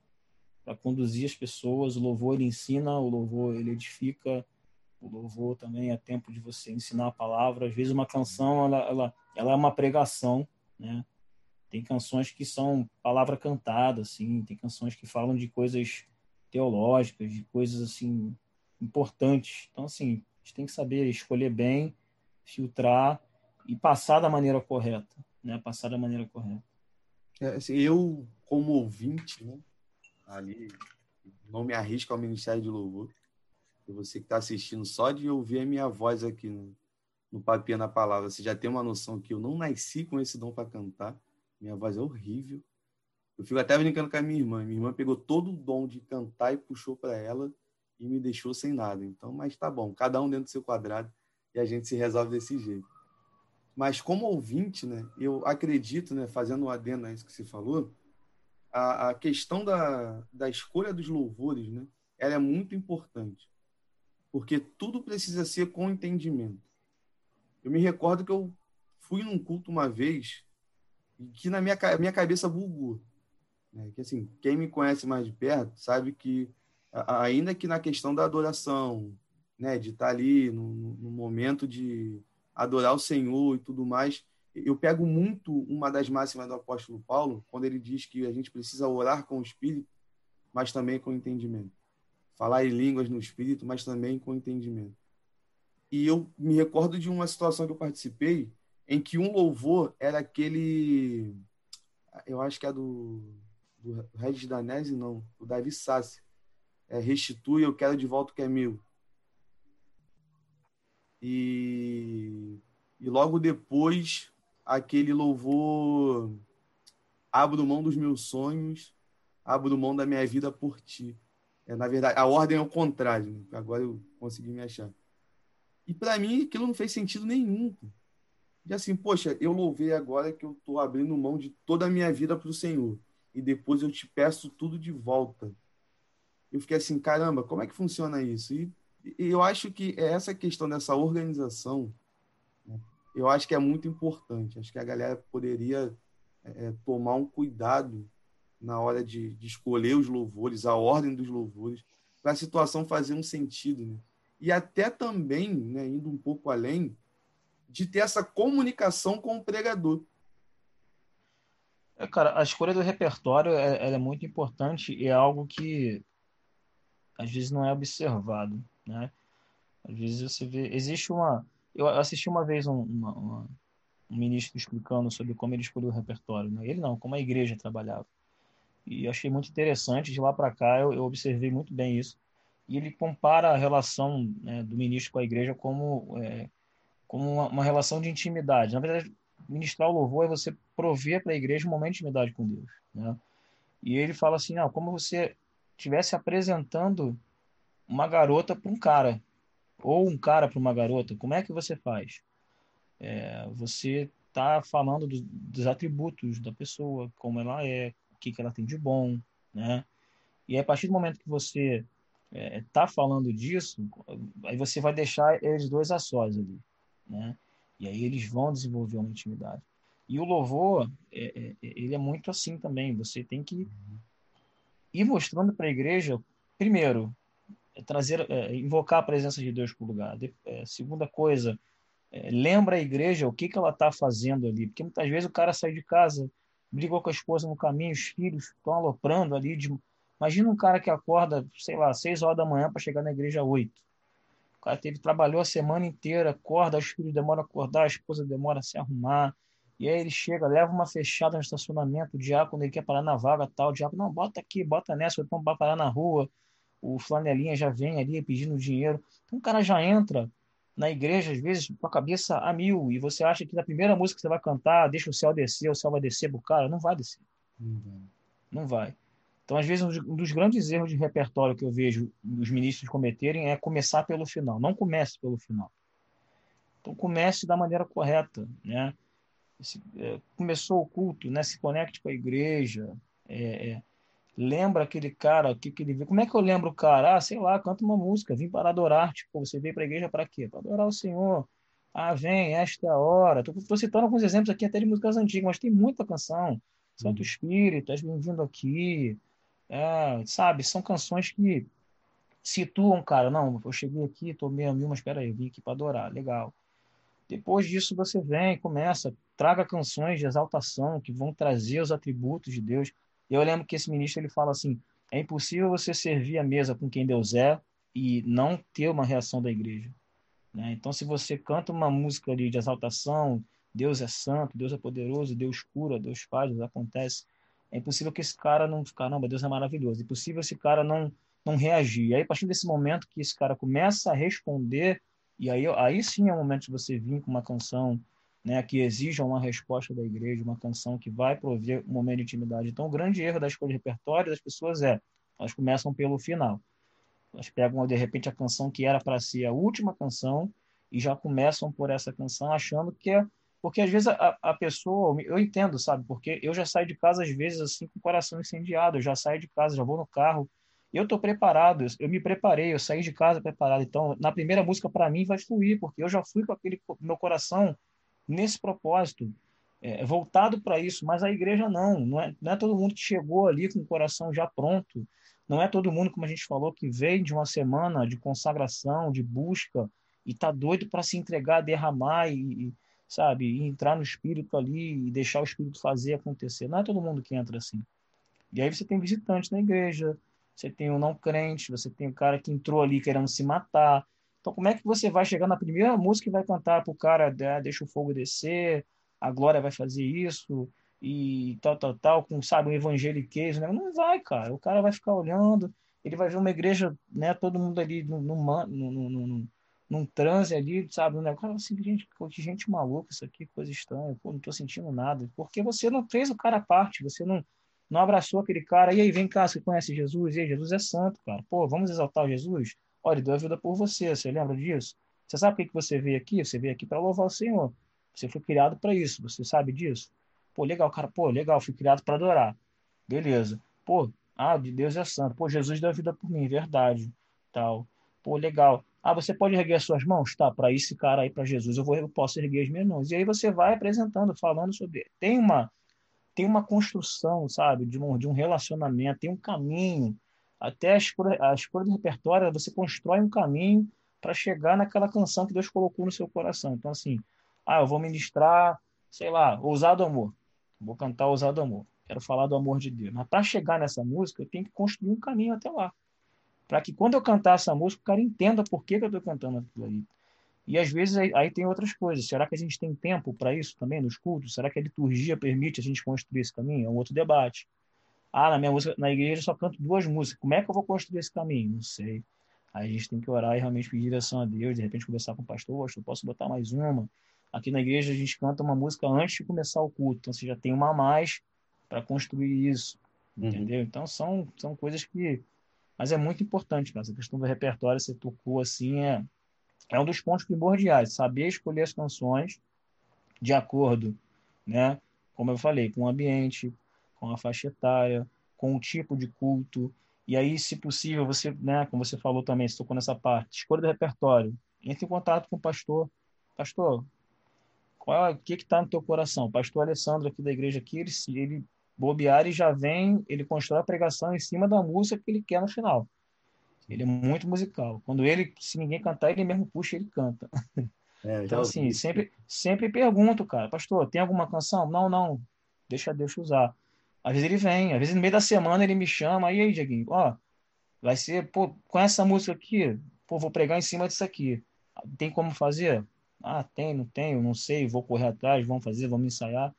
para conduzir as pessoas. O louvor ele ensina, o louvor ele edifica, o louvor também é tempo de você ensinar a palavra. Às vezes uma canção ela, ela, ela é uma pregação, né? Tem canções que são palavra cantada, assim, tem canções que falam de coisas teológicas, de coisas assim importantes. Então assim, a gente tem que saber escolher bem, filtrar e passar da maneira correta, né? Passar da maneira correta. É, assim, eu como ouvinte, né? Ali não me arrisco ao Ministério de Louvor e você que está assistindo, só de ouvir a minha voz aqui no, no Papinha na Palavra, você já tem uma noção que eu não nasci com esse dom para cantar. Minha voz é horrível. Eu fico até brincando com a minha irmã. Minha irmã pegou todo o dom de cantar e puxou para ela e me deixou sem nada. Então, mas tá bom, cada um dentro do seu quadrado e a gente se resolve desse jeito. Mas como ouvinte, né, eu acredito, né, fazendo um adendo a isso que você falou, a, a questão da, da escolha dos louvores, né, ela é muito importante porque tudo precisa ser com entendimento. Eu me recordo que eu fui num culto uma vez e que na minha, minha cabeça bugou. Né? Que assim, quem me conhece mais de perto sabe que ainda que na questão da adoração, né, de estar ali no, no momento de adorar o Senhor e tudo mais, eu pego muito uma das máximas do apóstolo Paulo, quando ele diz que a gente precisa orar com o Espírito, mas também com entendimento falar em línguas no espírito, mas também com entendimento. E eu me recordo de uma situação que eu participei em que um louvor era aquele, eu acho que é do, do Regis Danese, não, o Davi Sassi. É, Restitui, eu quero de volta o que é meu. E, e logo depois, aquele louvor Abro mão dos meus sonhos, abro mão da minha vida por ti. É, na verdade, a ordem é o contrário. Né? Agora eu consegui me achar. E para mim aquilo não fez sentido nenhum. E assim, poxa, eu louvei agora que eu estou abrindo mão de toda a minha vida para o Senhor. E depois eu te peço tudo de volta. Eu fiquei assim, caramba, como é que funciona isso? E, e eu acho que é essa questão dessa organização, né? eu acho que é muito importante. Acho que a galera poderia é, tomar um cuidado na hora de, de, escolher os louvores, a ordem dos louvores, para a situação fazer um sentido. Né? E até também, né, indo um pouco além, de ter essa comunicação com o pregador. É, cara, a escolha do repertório é, é muito importante e é algo que às vezes não é observado, né? Às vezes você vê, existe uma, eu assisti uma vez um, uma, uma, um ministro explicando sobre como ele escolheu o repertório, né? Ele não, como a igreja trabalhava. E achei muito interessante. De lá para cá, eu, eu, observei muito bem isso. E ele compara a relação né, do ministro com a igreja como, é, como uma, uma, relação de intimidade. Na verdade, ministrar o louvor é você prover para a igreja um momento de intimidade com Deus. Né? E ele fala assim: não, como você estivesse apresentando uma garota para um cara, ou um cara para uma garota, como é que você faz? É, você está falando do, dos atributos da pessoa, como ela é, que, que ela tem de bom, né? E a partir do momento que você está é, falando disso, aí você vai deixar eles dois a sós ali, né? E aí eles vão desenvolver uma intimidade. E o louvor, é, é, é ele é muito assim também. Você tem que ir mostrando para a igreja, primeiro, é trazer, é, invocar a presença de Deus para o lugar. De, segunda coisa, lembra a igreja o que, que ela está fazendo ali. Porque muitas vezes o cara sai de casa, brigou com a esposa no caminho, os filhos estão aloprando ali. De... Imagina um cara que acorda, sei lá, seis horas da manhã para chegar na igreja oito. O cara teve, trabalhou a semana inteira, acorda, os filhos demoram a acordar, a esposa demora a se arrumar. E aí ele chega, leva uma fechada no estacionamento, o diácono ele quer parar na vaga tal, o diácono, não, bota aqui, bota nessa, ou então vai parar na rua. O flanelinha já vem ali pedindo dinheiro. Então o cara já entra na igreja, às vezes, com a cabeça a mil, e você acha que na primeira música que você vai cantar, deixa o céu descer, o céu vai descer pro cara. Não vai descer. Uhum. Não vai. Então, às vezes, um dos grandes erros de repertório que eu vejo os ministros cometerem é começar pelo final. Não comece pelo final. Então, comece da maneira correta, né? É, começou o culto, né? Se conecte com a igreja, é, é, lembra aquele cara, o que, que ele vê. Como é que eu lembro o cara? Ah, sei lá, canta uma música, vim para adorar. Tipo, você veio para a igreja para quê? Para adorar o Senhor. Ah, vem, esta é a hora. Estou citando alguns exemplos aqui até de músicas antigas, mas tem muita canção. Santo uhum. Espírito, és bem-vindo aqui. É, sabe, são canções que situam, cara, não, eu cheguei aqui, tomei a mil, mas espera aí, eu vim aqui para adorar, legal. Depois disso você vem, começa, traga canções de exaltação que vão trazer os atributos de Deus. Eu lembro que esse ministro ele fala assim: é impossível você servir a mesa com quem Deus é e não ter uma reação da igreja. Né? Então, se você canta uma música ali de exaltação, Deus é santo, Deus é poderoso, Deus cura, Deus faz, Deus acontece, é impossível que esse cara não caramba, Deus é maravilhoso. É impossível esse cara não não reagir. E aí, a partir desse momento que esse cara começa a responder, e aí, aí sim é o momento de você vir com uma canção né, que exija uma resposta da igreja, uma canção que vai prover um momento de intimidade. Então, o grande erro da escolha de repertório das pessoas é, elas começam pelo final. Elas pegam, de repente, a canção que era para ser a última canção e já começam por essa canção achando que é... Porque, às vezes, a, a pessoa... Eu entendo, sabe? Porque eu já saio de casa, às vezes, assim, com o coração incendiado. Eu já saio de casa, já vou no carro. Eu estou preparado, eu me preparei, eu saí de casa preparado. Então, na primeira música, para mim, vai fluir, porque eu já fui com aquele meu coração nesse propósito, é, voltado para isso, mas a igreja não, não é, não é todo mundo que chegou ali com o coração já pronto, não é todo mundo, como a gente falou, que veio de uma semana de consagração, de busca, e está doido para se entregar, derramar e, e sabe, e entrar no espírito ali e deixar o espírito fazer acontecer. Não é todo mundo que entra assim. E aí você tem visitantes na igreja, você tem o não crente, você tem o cara que entrou ali querendo se matar, então, como é que você vai chegar na primeira música e vai cantar para o cara, ah, deixa o fogo descer, a glória vai fazer isso, e tal, tal, tal, com, sabe, um evangeliquez, né? Não vai, cara. O cara vai ficar olhando, ele vai ver uma igreja, né, todo mundo ali no, no, no, no, num transe ali, sabe, um negócio assim, gente, que gente maluca isso aqui, coisa estranha, pô, não tô sentindo nada. Porque você não fez o cara parte, você não, não abraçou aquele cara, e aí, vem cá, você conhece Jesus? E aí, Jesus é santo, cara. Pô, vamos exaltar Jesus? Olha, ele deu a vida por você, você lembra disso? Você sabe por que você veio aqui? Você veio aqui para louvar o Senhor. Você foi criado para isso, você sabe disso? Pô, legal, cara, pô, legal, fui criado para adorar. Beleza. Pô, ah, de Deus é santo. Pô, Jesus deu a vida por mim, verdade. Tal. Pô, legal. Ah, você pode erguer as suas mãos? Tá, para esse cara aí, para Jesus, eu, vou, eu posso erguer as minhas mãos. E aí você vai apresentando, falando sobre. Tem uma, tem uma construção, sabe, de um, de um relacionamento, tem um caminho até a escolha, a escolha do repertório, você constrói um caminho para chegar naquela canção que Deus colocou no seu coração. Então, assim, ah, eu vou ministrar, sei lá, Ousado Amor. Vou cantar Ousado Amor. Quero falar do amor de Deus. Mas para chegar nessa música, eu tenho que construir um caminho até lá. Para que quando eu cantar essa música, o cara entenda por que, que eu estou cantando aquilo ali. E às vezes aí, aí, tem outras coisas. Será que a gente tem tempo para isso também nos cultos? Será que a liturgia permite a gente construir esse caminho? É um outro debate. Ah, na minha música, na igreja eu só canto duas músicas. Como é que eu vou construir esse caminho? Não sei. Aí a gente tem que orar e realmente pedir direção a Deus, de repente conversar com o pastor, eu posso botar mais uma. Aqui na igreja a gente canta uma música antes de começar o culto, então você já tem uma a mais para construir isso, uhum. entendeu? Então são, são coisas que... Mas é muito importante, cara. essa questão do repertório, você tocou assim, é, é um dos pontos primordiais, saber escolher as canções de acordo, né? Como eu falei, com o ambiente, com a faixa etária, com o tipo de culto. E aí, se possível, você, né, como você falou também, você tocou nessa parte, escolha do repertório. Entre em contato com o pastor. Pastor, qual é, o que está no teu coração? Pastor Alessandro aqui da igreja aqui, ele, ele bobear e já vem, ele constrói a pregação em cima da música que ele quer no final. Ele é muito musical. Quando ele, se ninguém cantar, ele mesmo puxa ele canta. É, então, assim, sempre, sempre pergunto, cara, pastor, tem alguma canção? Não, não, deixa Deus usar. Às vezes ele vem, às vezes no meio da semana ele me chama, e aí, Dieguinho, ó, vai ser, pô, conhece essa música aqui? Pô, vou pregar em cima disso aqui. Tem como fazer? Ah, tem, não tenho, não sei, vou correr atrás, vamos fazer, vamos ensaiar.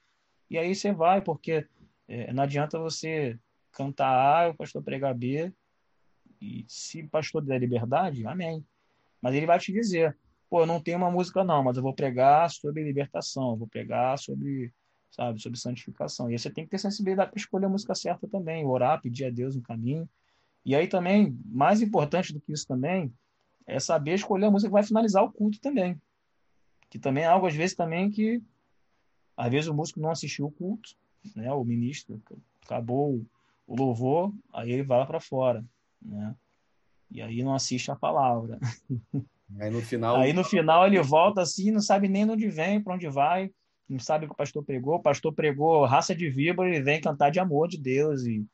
E aí você vai, porque é, não adianta você cantar A, o pastor pregar B, e se o pastor der liberdade, amém. Mas ele vai te dizer, pô, eu não tenho uma música não, mas eu vou pregar sobre libertação, vou pregar sobre, sabe, sobre santificação. E aí você tem que ter sensibilidade para escolher a música certa também, orar, pedir a Deus no caminho. E aí também, mais importante do que isso também, é saber escolher a música que vai finalizar o culto também. Que também é algo, às vezes, também que às vezes o músico não assistiu o culto, né? O ministro acabou o louvor, aí ele vai lá para fora, né? E aí não assiste a palavra. Aí no final, aí no final ele volta assim, não sabe nem de onde vem, para onde vai, não sabe o que o pastor pregou. O pastor pregou raça de víbora, ele vem cantar de amor de Deus e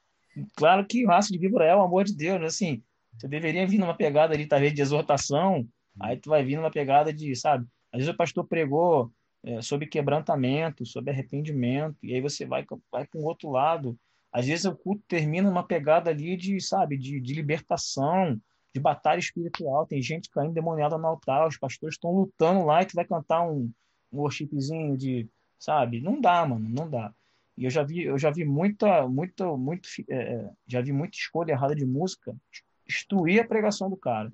claro que raça de víbora é o amor de Deus, assim. Você deveria vir numa pegada ali, talvez, de exortação, aí tu vai vir numa pegada de, sabe? Às vezes o pastor pregou é, sobre quebrantamento, sobre arrependimento, e aí você vai, vai para o outro lado. Às vezes o culto termina numa pegada ali de, sabe, de, de libertação, de batalha espiritual. Tem gente caindo demoniada no altar, os pastores estão lutando lá e tu vai cantar um, um worshipzinho de, sabe? Não dá, mano, não dá. E eu já vi, eu já vi muita, muita, muito, é, é já vi muita escolha errada de música destruir a pregação do cara.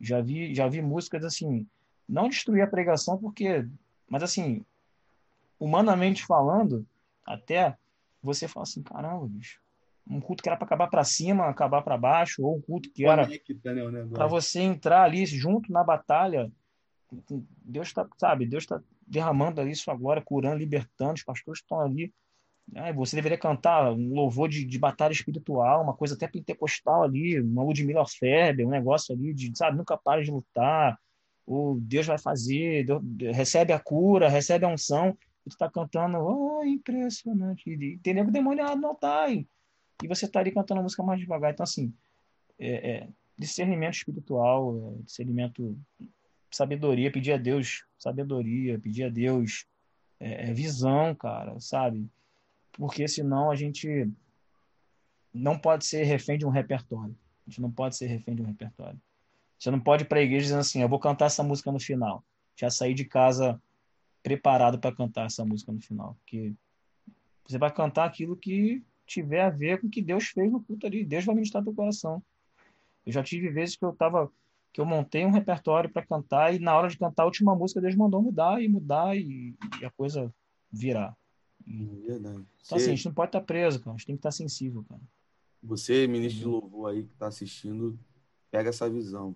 Já vi, já vi músicas assim, não destruir a pregação porque mas assim, humanamente falando, até você fala assim, caramba, bicho, um culto que era para acabar para cima, acabar para baixo, ou um culto que era né, para você entrar ali junto na batalha. Deus está, sabe, Deus está derramando ali sua glória, curando, libertando, os pastores estão ali. Né, você deveria cantar um louvor de, de batalha espiritual, uma coisa até pentecostal ali, uma Ludmilla Ferber, um negócio ali de, sabe, nunca para de lutar, o Deus vai fazer, Deus, recebe a cura, recebe a unção, e tu está cantando, oh, impressionante, e tem nego demoniado no altar, e, e você está ali cantando a música mais devagar. Então, assim, é, é, discernimento espiritual, é, discernimento, sabedoria, pedir a Deus sabedoria, pedir a Deus é, é, visão, cara, sabe? Porque senão a gente não pode ser refém de um repertório. A gente não pode ser refém de um repertório. Você não pode ir para a igreja dizendo assim, eu vou cantar essa música no final. Já sair de casa preparado para cantar essa música no final. Porque você vai cantar aquilo que tiver a ver com o que Deus fez no culto ali. Deus vai ministrar teu coração. Eu já tive vezes que eu tava que eu montei um repertório para cantar e na hora de cantar a última música Deus mandou mudar e mudar e, e a coisa virar. Verdade. Então, assim, a gente não pode estar tá preso, cara. A gente tem que estar tá sensível, cara. Você, ministro de louvor aí que está assistindo, pega essa visão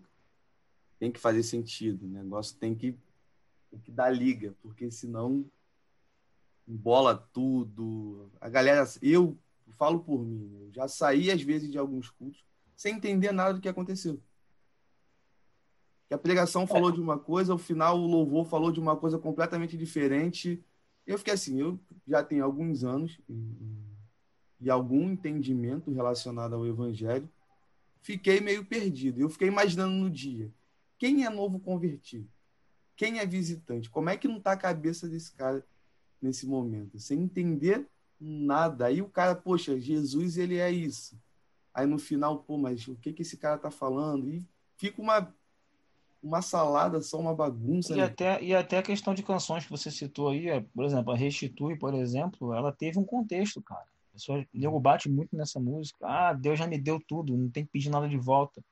tem que fazer sentido. O negócio tem que, tem que dar liga, porque senão embola tudo. A galera, eu falo por mim, eu já saí às vezes de alguns cultos sem entender nada do que aconteceu. Que a pregação falou de uma coisa, ao final o louvor falou de uma coisa completamente diferente. Eu fiquei assim, eu já tenho alguns anos e, e algum entendimento relacionado ao evangelho, fiquei meio perdido. Eu fiquei imaginando no dia quem é novo convertido? Quem é visitante? Como é que não está a cabeça desse cara nesse momento? Sem entender nada. Aí o cara, poxa, Jesus, ele é isso. Aí no final, pô, mas o que que esse cara tá falando? E fica uma uma salada, só uma bagunça. E, né? até, e até a questão de canções que você citou aí, é, por exemplo, a Restitui, por exemplo, ela teve um contexto, cara. A pessoa, o nego bate muito nessa música. Ah, Deus já me deu tudo, não tem que pedir nada de volta.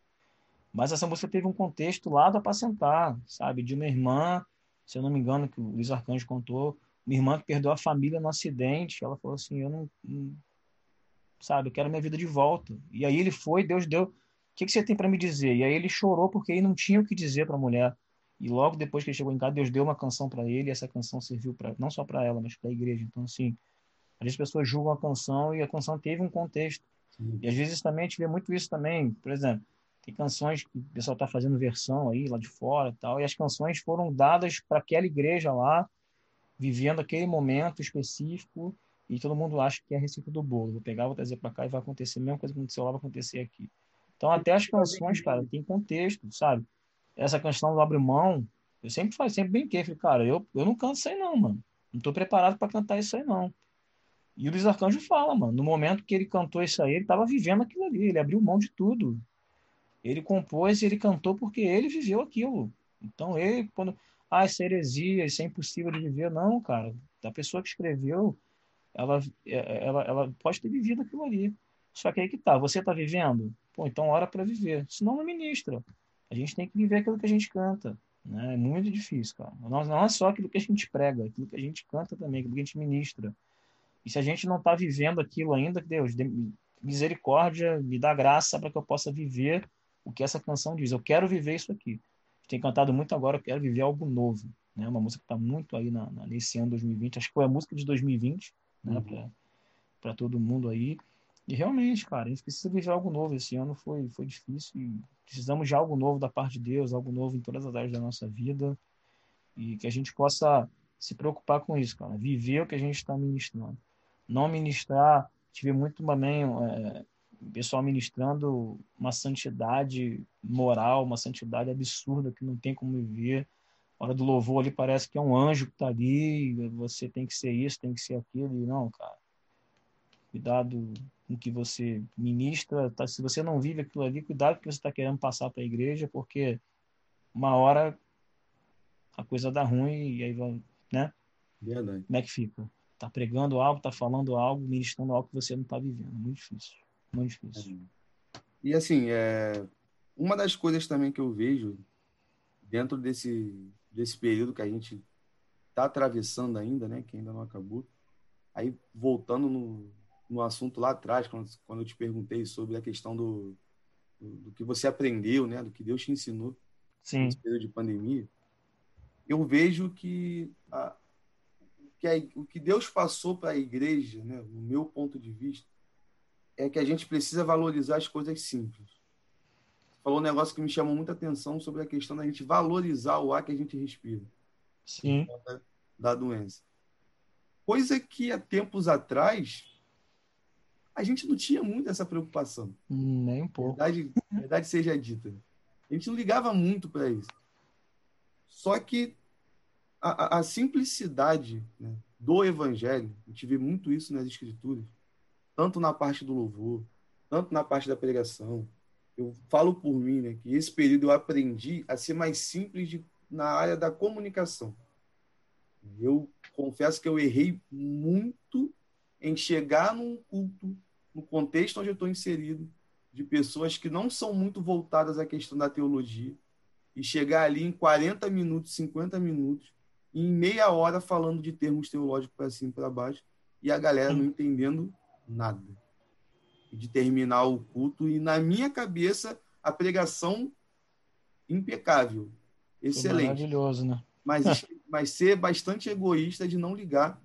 Mas essa música teve um contexto lá do apacentar, sabe? De uma irmã, se eu não me engano, que o Luiz Arcanjo contou, uma irmã que perdeu a família no acidente. Ela falou assim: Eu não. não sabe, eu quero minha vida de volta. E aí ele foi, Deus deu. O que, que você tem para me dizer? E aí ele chorou porque ele não tinha o que dizer para a mulher. E logo depois que ele chegou em casa, Deus deu uma canção para ele. E essa canção serviu para não só para ela, mas para a igreja. Então, assim, às vezes as pessoas julgam a canção e a canção teve um contexto. Sim. E às vezes também a gente vê muito isso também. Por exemplo, tem canções que o pessoal está fazendo versão aí lá de fora e tal, e as canções foram dadas para aquela igreja lá, vivendo aquele momento específico e todo mundo acha que é a receita do bolo. Vou pegar, vou trazer para cá e vai acontecer a mesma coisa que aconteceu lá, vai acontecer aqui. Então, até as canções, cara, tem contexto, sabe? Essa canção do Abre Mão, eu sempre faço, sempre brinquei, falei, cara, eu, eu não canto isso aí não, mano. Não tô preparado para cantar isso aí não. E o Luiz Arcanjo fala, mano, no momento que ele cantou isso aí, ele tava vivendo aquilo ali, ele abriu mão de tudo. Ele compôs e ele cantou porque ele viveu aquilo. Então, ele, quando, ah, isso é heresia, isso é impossível de viver. Não, cara, a pessoa que escreveu, ela, ela, ela pode ter vivido aquilo ali. Só que aí que tá, você tá vivendo? Pô, então hora para viver. Senão não ministra. A gente tem que viver aquilo que a gente canta. Né? É muito difícil, cara. Não, não é só aquilo que a gente prega, aquilo que a gente canta também, aquilo que a gente ministra. E se a gente não está vivendo aquilo ainda, Deus, misericórdia, me dá graça para que eu possa viver o que essa canção diz. Eu quero viver isso aqui. Tem cantado muito agora, eu quero viver algo novo. Né? Uma música que está muito aí na, na, nesse ano 2020. Acho que foi a música de 2020, né? Uhum. Para todo mundo aí. E realmente, cara, a gente precisa viver algo novo. Esse ano foi, foi difícil e precisamos de algo novo da parte de Deus, algo novo em todas as áreas da nossa vida. E que a gente possa se preocupar com isso, cara. Viver o que a gente está ministrando. Não ministrar. Tive muito também é, pessoal ministrando uma santidade moral, uma santidade absurda que não tem como viver. A hora do louvor ali parece que é um anjo que está ali, você tem que ser isso, tem que ser aquilo. E não, cara. Cuidado o que você ministra. Tá? Se você não vive aquilo ali, cuidado que você está querendo passar para a igreja, porque uma hora a coisa dá ruim e aí vai, né? Verdade. Como é que fica? Tá pregando algo, tá falando algo, ministrando algo que você não está vivendo. Muito difícil. Muito difícil. E assim, é, uma das coisas também que eu vejo dentro desse, desse período que a gente está atravessando ainda, né, que ainda não acabou, aí voltando no, no assunto lá atrás, quando, quando eu te perguntei sobre a questão do, do, do que você aprendeu, né, do que Deus te ensinou Sim. nesse período de pandemia, eu vejo que, a, que a, o que Deus passou para a igreja, né, no meu ponto de vista, é que a gente precisa valorizar as coisas simples. Você falou um negócio que me chamou muita atenção sobre a questão da gente valorizar o ar que a gente respira. Sim. Da, da doença. Coisa que há tempos atrás a gente não tinha muito essa preocupação. Nem um pouco. Verdade, verdade seja dita. A gente não ligava muito para isso. Só que a, a simplicidade né, do evangelho, a gente vê muito isso nas escrituras, tanto na parte do louvor, tanto na parte da pregação. Eu falo por mim, né, que esse período eu aprendi a ser mais simples de, na área da comunicação. Eu confesso que eu errei muito em chegar num culto, no contexto onde eu estou inserido, de pessoas que não são muito voltadas à questão da teologia, e chegar ali em 40 minutos, 50 minutos, em meia hora falando de termos teológicos para cima e para baixo, e a galera não entendendo nada. De terminar o culto e, na minha cabeça, a pregação impecável, excelente. Maravilhoso, né? Mas, mas ser bastante egoísta de não ligar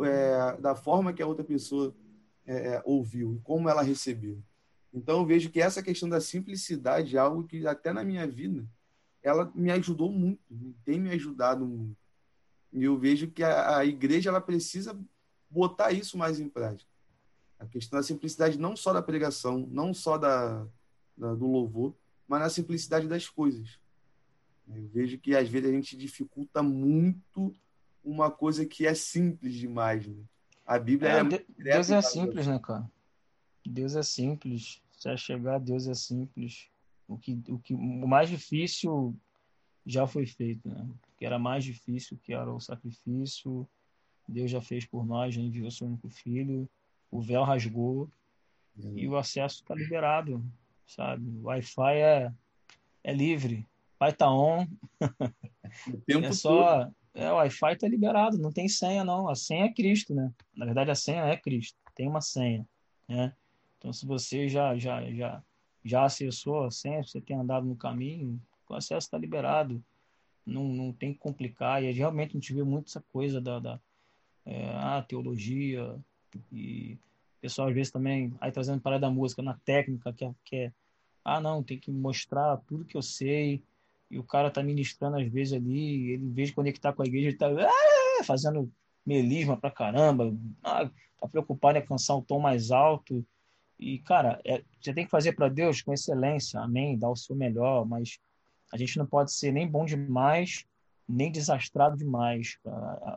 é, da forma que a outra pessoa é, é ouviu, como ela recebeu. Então, eu vejo que essa questão da simplicidade é algo que, até na minha vida, ela me ajudou muito, tem me ajudado muito. E eu vejo que a, a igreja ela precisa botar isso mais em prática. A questão da simplicidade não só da pregação, não só da, da, do louvor, mas na simplicidade das coisas. Eu vejo que às vezes a gente dificulta muito uma coisa que é simples demais. Né? A Bíblia é, é Deus é simples, né, cara? Deus é simples. Se é chegar, Deus é simples. O que, o que o mais difícil já foi feito, né? O que era mais difícil, que era o sacrifício, Deus já fez por nós, já enviou seu único filho o véu rasgou uhum. e o acesso está liberado, sabe? O Wi-Fi é, é livre, Wi-Fi tá on. O tempo é só, todo. É, o Wi-Fi tá liberado, não tem senha não, a senha é Cristo, né? Na verdade a senha é Cristo, tem uma senha, né? Então se você já já já já acessou a senha, você tem andado no caminho, o acesso está liberado, não, não tem que complicar, e realmente a gente vê muito essa coisa da, da é, a teologia, e o pessoal às vezes também, aí trazendo para da música, na técnica, que é, que é, ah, não, tem que mostrar tudo que eu sei, e o cara tá ministrando às vezes ali, ele, em vez de conectar com a igreja, ele tá, ah! fazendo melisma pra caramba, ah, tá preocupado em alcançar o tom mais alto. E, cara, é, você tem que fazer para Deus com excelência, amém, dar o seu melhor, mas a gente não pode ser nem bom demais, nem desastrado demais.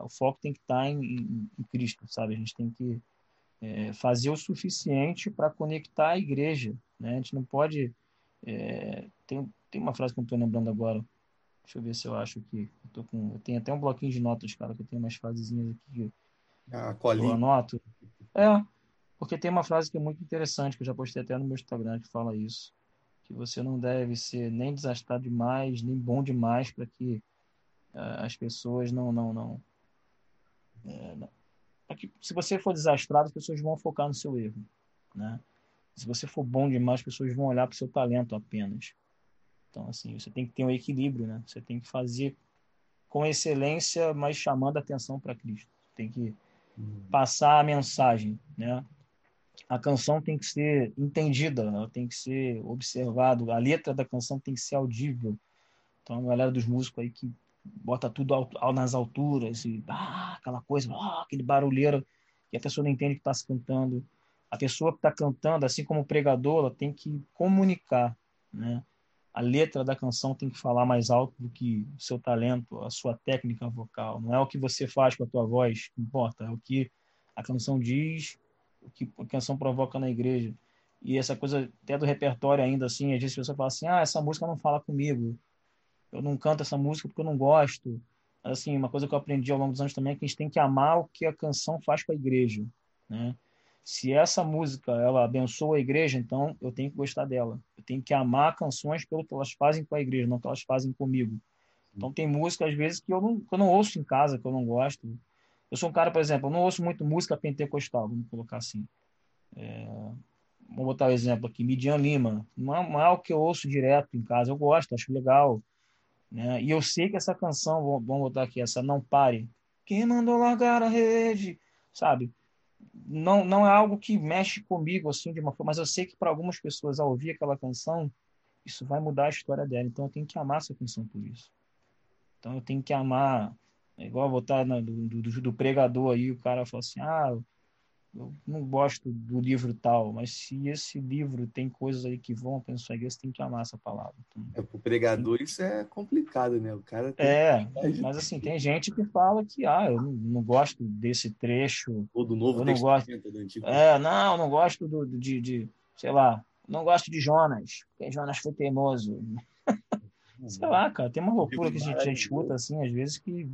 O foco tem que estar tá em, em, em Cristo, sabe? A gente tem que é, fazer o suficiente para conectar a igreja. Né? A gente não pode. É, tem, tem uma frase que eu não estou lembrando agora. Deixa eu ver se eu acho aqui. Eu, tô com, eu tenho até um bloquinho de notas, cara, que eu tenho umas frasezinhas aqui. A colinha. Eu anoto. É, porque tem uma frase que é muito interessante, que eu já postei até no meu Instagram, que fala isso. Que você não deve ser nem desastrado demais, nem bom demais para que uh, as pessoas não, não, não, é, não é que se você for desastrado, as pessoas vão focar no seu erro, né? Se você for bom demais, as pessoas vão olhar para o seu talento apenas. Então, assim, você tem que ter um equilíbrio, né? Você tem que fazer com excelência, mas chamando a atenção para Cristo. Tem que uhum. passar a mensagem, né? A canção tem que ser entendida, ela tem que ser observada, a letra da canção tem que ser audível. Então, a galera dos músicos aí que bota tudo nas alturas, e ah, aquela coisa, ah, aquele barulheiro, que a pessoa não entende que está se cantando. A pessoa que está cantando, assim como o pregador, ela tem que comunicar, né? A letra da canção tem que falar mais alto do que o seu talento, a sua técnica vocal. Não é o que você faz com a tua voz que importa, é o que a canção diz, o que a canção provoca na igreja. E essa coisa até do repertório ainda, assim, às vezes a pessoa fala assim, ah, essa música não fala comigo eu não canto essa música porque eu não gosto. Assim, uma coisa que eu aprendi ao longo dos anos também é que a gente tem que amar o que a canção faz com a igreja, né? Se essa música ela abençoa a igreja, então eu tenho que gostar dela. Eu tenho que amar canções pelo que elas fazem com a igreja, não que elas fazem comigo. Então tem música às vezes que eu não, que eu não ouço em casa, que eu não gosto. Eu sou um cara, por exemplo, eu não ouço muito música pentecostal, vamos colocar assim. É, vamos botar o um exemplo aqui, Midian Lima. Não é, não é que eu ouço direto em casa, eu gosto, acho legal. Né? E eu sei que essa canção, vamos botar aqui, essa Não Pare, quem mandou largar a rede, sabe? Não, não é algo que mexe comigo assim de uma forma, mas eu sei que para algumas pessoas, ao ouvir aquela canção, isso vai mudar a história dela. Então eu tenho que amar essa canção por isso. Então eu tenho que amar, é igual no, do, do, do pregador aí, o cara fala assim: ah, eu não gosto do livro tal, mas se esse livro tem coisas aí que vão para sua igreja, você tem que amar essa palavra. Então, é, para o pregador isso é complicado, né? O cara É, mas assim, tem gente que fala que, ah, eu não, não gosto desse trecho. Ou do Novo não gosto, do Antigo É, não, não gosto do, de, de, sei lá, não gosto de Jonas, porque Jonas foi teimoso. sei lá, cara, tem uma loucura que a gente, a gente escuta, assim, às vezes que...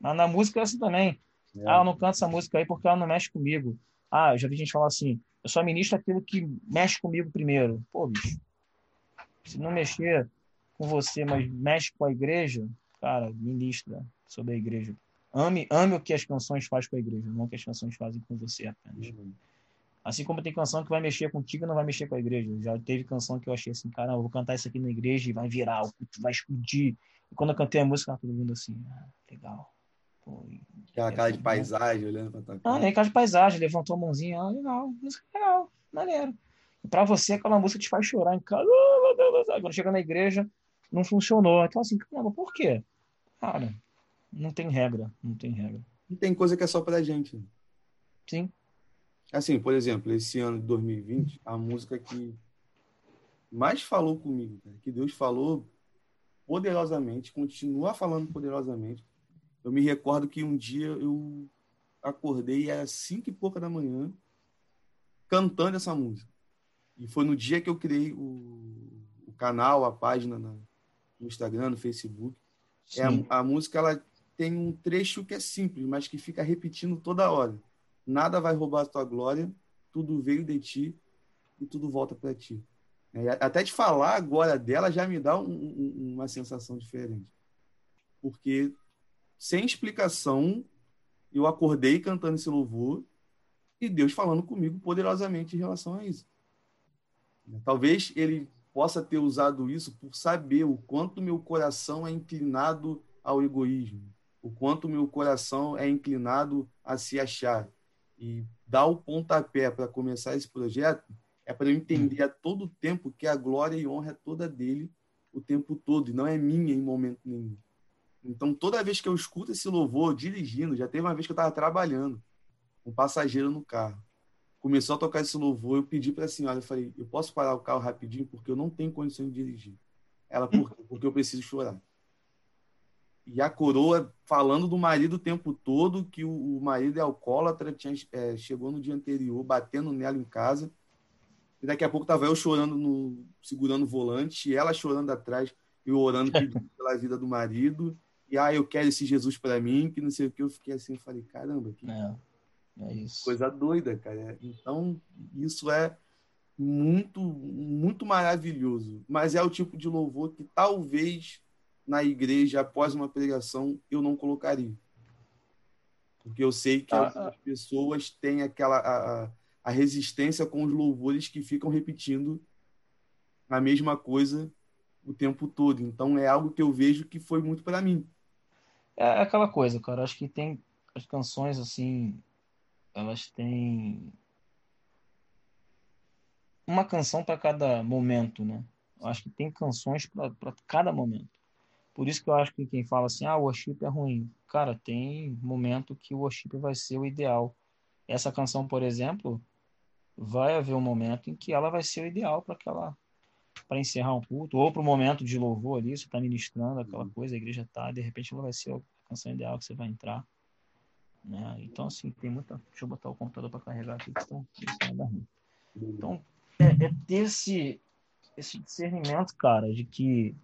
Na, na música é assim também é. Ah, eu não canto essa música aí porque ela não mexe comigo. Ah, eu já vi gente falar assim, eu só ministro aquilo que mexe comigo primeiro. Pô, bicho, se não mexer com você, mas mexe com a igreja, cara, ministra sobre a igreja. Ame, ame o que as canções fazem com a igreja, não o que as canções fazem com você apenas. Uhum. Assim como tem canção que vai mexer contigo e não vai mexer com a igreja. Já teve canção que eu achei assim, cara, eu vou cantar isso aqui na igreja e vai virar, vai explodir. E quando eu cantei a música, todo mundo assim, ah, legal. Aquela cara de paisagem, olhando pra tua cara. Ah, nem cara de paisagem, levantou a mãozinha, ah, legal, música legal, maneiro. E pra você, aquela música te faz chorar em casa. Quando chega na igreja, não funcionou. Então, assim, caramba, por quê? Cara, não tem regra, não tem regra. E tem coisa que é só pra gente. Sim. Assim, por exemplo, esse ano de 2020, a música que mais falou comigo, que Deus falou poderosamente, continua falando poderosamente, eu me recordo que um dia eu acordei às cinco e pouca da manhã cantando essa música. E foi no dia que eu criei o, o canal, a página na, no Instagram, no Facebook. É a, a, música ela tem um trecho que é simples, mas que fica repetindo toda hora. Nada vai roubar a tua glória, tudo veio de ti e tudo volta para ti. É, até de falar agora dela já me dá um, um, uma sensação diferente. Porque sem explicação, eu acordei cantando esse louvor e Deus falando comigo poderosamente em relação a isso. Talvez ele possa ter usado isso por saber o quanto meu coração é inclinado ao egoísmo, o quanto meu coração é inclinado a se achar. E dar o pontapé para começar esse projeto é para eu entender a todo tempo que a glória e honra é toda dele o tempo todo, e não é minha em momento nenhum. Então, toda vez que eu escuto esse louvor dirigindo, já teve uma vez que eu estava trabalhando, um passageiro no carro. Começou a tocar esse louvor, eu pedi para a senhora, eu falei, eu posso parar o carro rapidinho porque eu não tenho condições de dirigir. Ela, por quê? Porque eu preciso chorar. E a coroa falando do marido o tempo todo, que o, o marido é alcoólatra, tinha, é, chegou no dia anterior, batendo nela em casa. E daqui a pouco tava eu chorando, no, segurando o volante, e ela chorando atrás, e orando pela vida do marido. E, ah, eu quero esse Jesus para mim, que não sei o que. Eu fiquei assim, eu falei, caramba, que é, é isso. coisa doida, cara. Então, isso é muito, muito maravilhoso. Mas é o tipo de louvor que talvez na igreja, após uma pregação, eu não colocaria. Porque eu sei que ah, as pessoas têm aquela a, a resistência com os louvores que ficam repetindo a mesma coisa o tempo todo. Então é algo que eu vejo que foi muito para mim. É aquela coisa, cara. Acho que tem as canções assim, elas têm uma canção para cada momento, né? Eu acho que tem canções para cada momento. Por isso que eu acho que quem fala assim, ah, o worship é ruim. Cara, tem momento que o worship vai ser o ideal. Essa canção, por exemplo, vai haver um momento em que ela vai ser o ideal para aquela para encerrar um culto ou para o momento de louvor ali, você está ministrando aquela uhum. coisa, a igreja está, de repente ela vai ser a canção ideal que você vai entrar. Né? Então, assim, tem muita. Deixa eu botar o computador para carregar aqui, então. Então, é, é ter esse, esse discernimento, cara, de que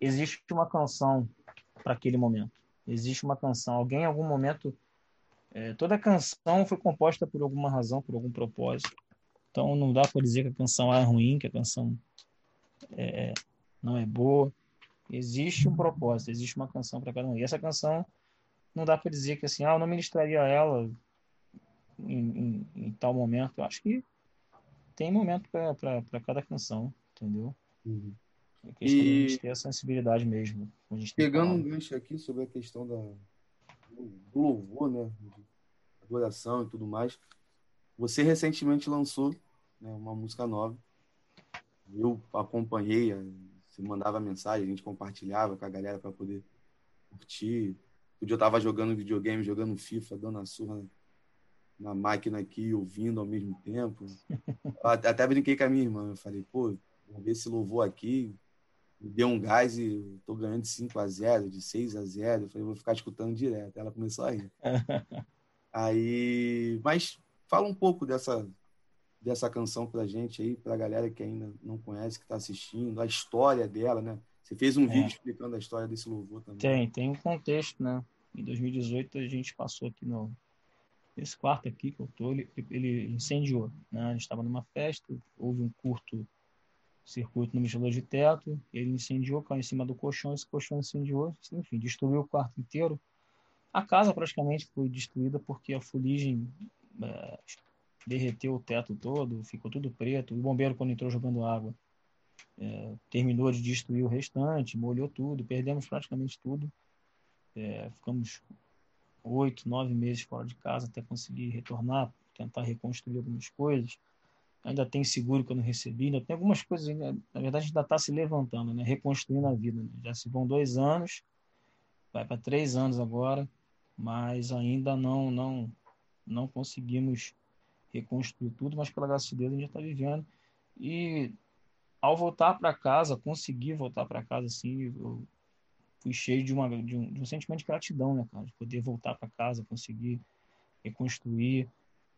existe uma canção para aquele momento. Existe uma canção. Alguém em algum momento. É, toda canção foi composta por alguma razão, por algum propósito. Então não dá para dizer que a canção é ruim, que a canção é, não é boa. Existe um propósito, existe uma canção para cada um. E essa canção não dá para dizer que assim, ah, eu não ministraria ela em, em, em tal momento. Eu acho que tem momento para cada canção, entendeu? Uhum. É questão e... de ter a sensibilidade mesmo. Pegando um gancho aqui sobre a questão da, do louvor, né? Adoração e tudo mais. Você recentemente lançou né, uma música nova. Eu acompanhei, você mandava mensagem, a gente compartilhava com a galera para poder curtir. Um dia eu tava jogando videogame, jogando FIFA, dando a surra na máquina aqui, ouvindo ao mesmo tempo. Até brinquei com a minha irmã. Eu falei, pô, vamos ver esse louvor aqui me deu um gás e tô ganhando de 5 a 0 de 6 a 0 Eu falei, vou ficar escutando direto. Ela começou a rir. aí, mas fala um pouco dessa dessa canção pra gente aí, pra galera que ainda não conhece, que tá assistindo, a história dela, né? Você fez um é. vídeo explicando a história desse louvor também. Tem, tem um contexto, né? Em 2018 a gente passou aqui no esse quarto aqui que eu tô, ele, ele incendiou, né? A gente estava numa festa, houve um curto circuito no misturador de teto, ele incendiou, caiu em cima do colchão, esse colchão incendiou, enfim, destruiu o quarto inteiro. A casa praticamente foi destruída porque a fuligem derreteu o teto todo, ficou tudo preto. O bombeiro, quando entrou jogando água, é, terminou de destruir o restante, molhou tudo, perdemos praticamente tudo. É, ficamos oito, nove meses fora de casa até conseguir retornar, tentar reconstruir algumas coisas ainda tem seguro que eu não recebi, ainda tem algumas coisas, na verdade, ainda está se levantando, né? reconstruindo a vida. Né? Já se vão dois anos, vai para três anos agora, mas ainda não, não, não conseguimos reconstruir tudo, mas pela graça de Deus a gente está vivendo. E ao voltar para casa, conseguir voltar para casa assim, eu fui cheio de, uma, de, um, de um sentimento de gratidão, né, cara? De poder voltar para casa, conseguir reconstruir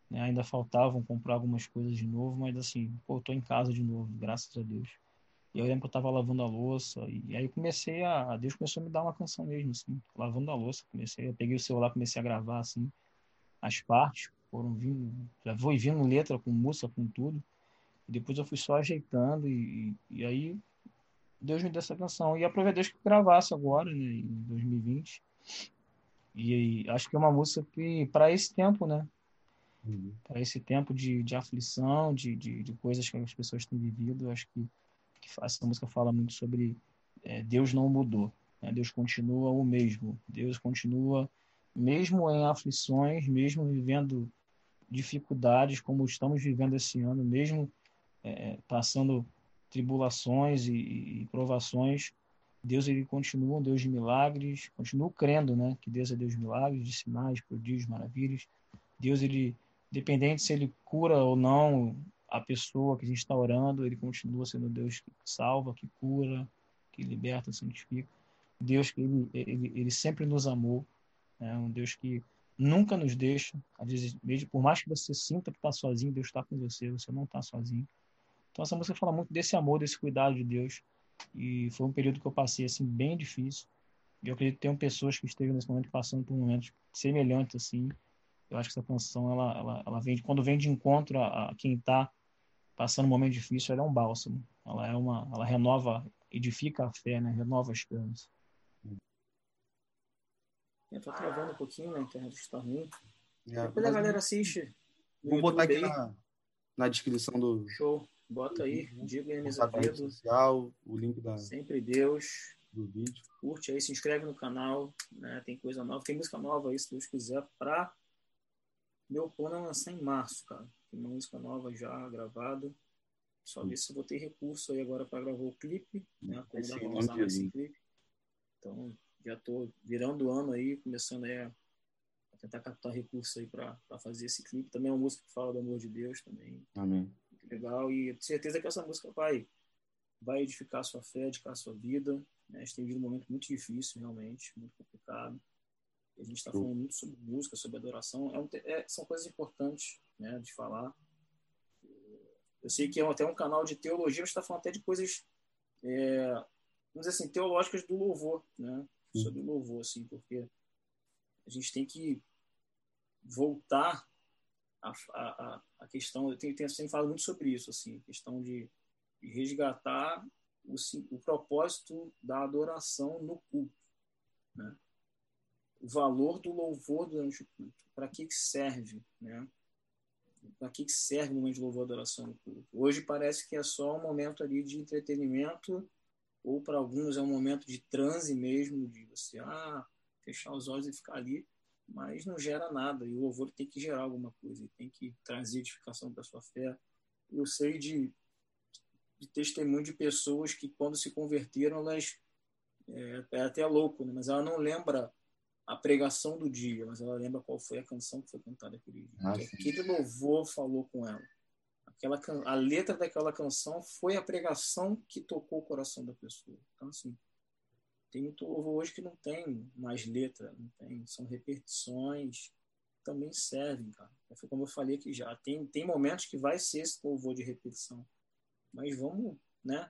né? Ainda faltavam comprar algumas coisas de novo, mas assim, pô, tô em casa de novo, graças a Deus. E eu lembro que eu tava lavando a louça, e aí comecei a. Deus começou a me dar uma canção mesmo, assim, lavando a louça. Comecei, peguei o celular, comecei a gravar, assim, as partes, foram vindo, já foi vindo letra com música, com tudo. E depois eu fui só ajeitando, e, e aí Deus me deu essa canção. E aproveitei que gravasse agora, né, em 2020. E, e acho que é uma música que, para esse tempo, né, uhum. para esse tempo de, de aflição, de, de, de, coisas que as pessoas têm vivido. Acho que, que essa música fala muito sobre é, Deus não mudou, né? Deus continua o mesmo, Deus continua mesmo em aflições, mesmo vivendo dificuldades como estamos vivendo esse ano, mesmo é, passando tribulações e, e, provações, Deus ele continua um Deus de milagres, continuo crendo, né, que Deus é Deus de milagres, de sinais, prodígios, maravilhas. Deus ele, dependente se ele cura ou não a pessoa que a gente está orando, ele continua sendo Deus que salva, que cura, que liberta, santifica. Deus que ele, ele, ele sempre nos amou, é um Deus que nunca nos deixa, às vezes, mesmo por mais que você sinta que está sozinho, Deus está com você, você não está sozinho. Então essa música fala muito desse amor, desse cuidado de Deus e foi um período que eu passei assim bem difícil. E eu acredito que tem pessoas que estejam nesse momento passando por momentos semelhantes assim. Eu acho que essa canção ela ela, ela vem quando vem de encontro a, a quem está passando um momento difícil, ela é um bálsamo. Ela é uma ela renova, edifica a fé, né? Renova as esperança. Eu tô travando um pouquinho na internet está ruim. É, Depois a galera assiste. Vou botar aqui na, na descrição do show. Bota aí, Diego Hermes Azevedo. social, o link da. Sempre Deus. Do vídeo. Curte aí, se inscreve no canal. Né? Tem coisa nova, tem música nova aí, se Deus quiser, pra meu plano é lançar em março, cara. Tem uma música nova já gravada. Só ver se eu vou ter recurso aí agora para gravar o clipe, né? Como dá pra lançar clipe. Então, já tô virando o ano aí, começando aí a tentar captar recursos aí para fazer esse clipe. Também é uma música que fala do amor de Deus também. Amém legal e tenho certeza que essa música vai vai edificar a sua fé, edificar a sua vida. Né? A gente tem vivido um momento muito difícil, realmente, muito complicado. a gente está falando muito sobre música, sobre adoração. É um, é, são coisas importantes né, de falar. Eu sei que é até um canal de teologia, mas está falando até de coisas, é, vamos dizer assim, teológicas do louvor, né? Sobre louvor, assim, porque a gente tem que voltar a, a, a questão, eu tenho, tenho sempre falado muito sobre isso, assim, a questão de, de resgatar o, o propósito da adoração no culto, né? O valor do louvor durante o culto, para que, que serve, né? Para que, que serve o momento de louvor e adoração no culto? Hoje parece que é só um momento ali de entretenimento, ou para alguns é um momento de transe mesmo, de você ah, fechar os olhos e ficar ali mas não gera nada. E o louvor tem que gerar alguma coisa, tem que trazer edificação para a sua fé. Eu sei de, de testemunho de pessoas que, quando se converteram, elas. É, é até louco, né? mas ela não lembra a pregação do dia, mas ela lembra qual foi a canção que foi cantada aquele dia. Ah, aquele louvor falou com ela. Aquela, a letra daquela canção foi a pregação que tocou o coração da pessoa. Então, assim, tem muito louvor hoje que não tem mais letra, não tem, são repetições, também servem, cara. Foi como eu falei aqui já. Tem, tem momentos que vai ser esse louvor de repetição. Mas vamos, né?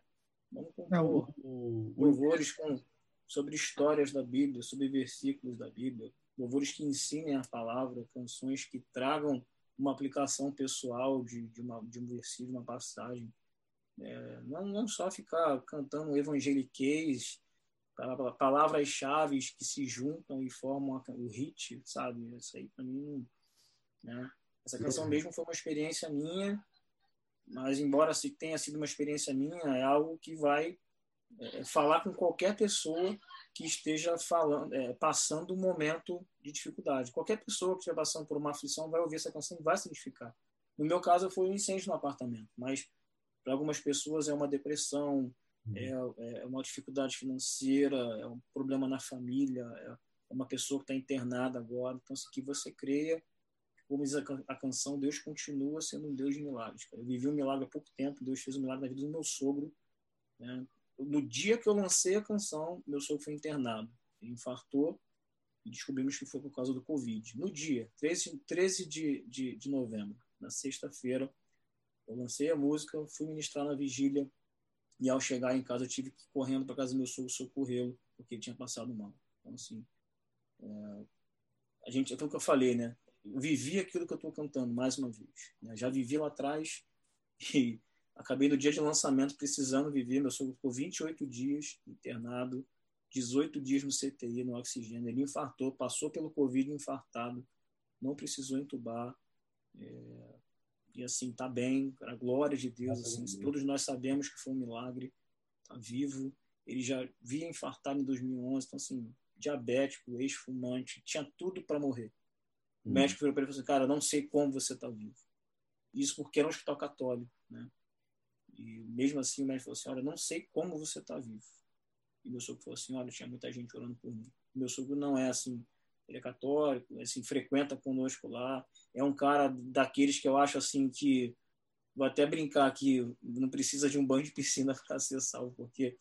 Vamos compor o, louvores com, sobre histórias da Bíblia, sobre versículos da Bíblia, louvores que ensinem a palavra, canções que tragam uma aplicação pessoal de, de, uma, de um versículo, uma passagem. É, não, não só ficar cantando evangeliquez palavras-chave que se juntam e formam o hit, sabe? Isso aí para mim, né? Essa canção mesmo foi uma experiência minha, mas embora tenha sido uma experiência minha, é algo que vai é, falar com qualquer pessoa que esteja falando, é, passando um momento de dificuldade. Qualquer pessoa que estiver passando por uma aflição vai ouvir essa canção e vai se identificar. No meu caso, foi um incêndio no apartamento, mas para algumas pessoas é uma depressão, Uhum. é, é uma dificuldade financeira, é um problema na família, é uma pessoa que está internada agora. Então, assim, que você creia, como diz a, canção, Deus continua sendo um Deus de milagres. Eu vivi um milagre há pouco tempo, Deus fez um milagre na vida do meu sogro. Né? No dia que eu lancei a canção, meu sogro foi internado. Ele infartou e descobrimos que foi por causa do Covid. No dia, 13, 13 de, de, de novembro, na sexta-feira, eu lancei a música, fui ministrar na vigília e ao chegar em casa, eu tive que ir correndo para casa do meu sogro socorrê-lo, porque ele tinha passado mal. Então, assim, é, a gente, é aquilo que eu falei, né? Eu vivi aquilo que eu estou cantando, mais uma vez. Né? Já vivi lá atrás e acabei no dia de lançamento precisando viver. Meu sogro ficou 28 dias internado, 18 dias no CTI, no oxigênio. Ele infartou, passou pelo Covid infartado, não precisou entubar. É, e assim tá bem, para a glória de Deus, assim, todos nós sabemos que foi um milagre, tá vivo. Ele já via infartado em 2011, então assim, diabético, ex-fumante, tinha tudo para morrer. O hum. médico virou para ele e falou assim, cara, não sei como você está vivo. Isso porque era um hospital católico, né? E mesmo assim o médico falou assim, olha, não sei como você está vivo. E meu sogro falou assim: olha, tinha muita gente orando por mim. Meu sogro não é assim, ele é católico, assim, frequenta conosco lá. É um cara daqueles que eu acho assim que vou até brincar que não precisa de um banho de piscina para ser salvo, porque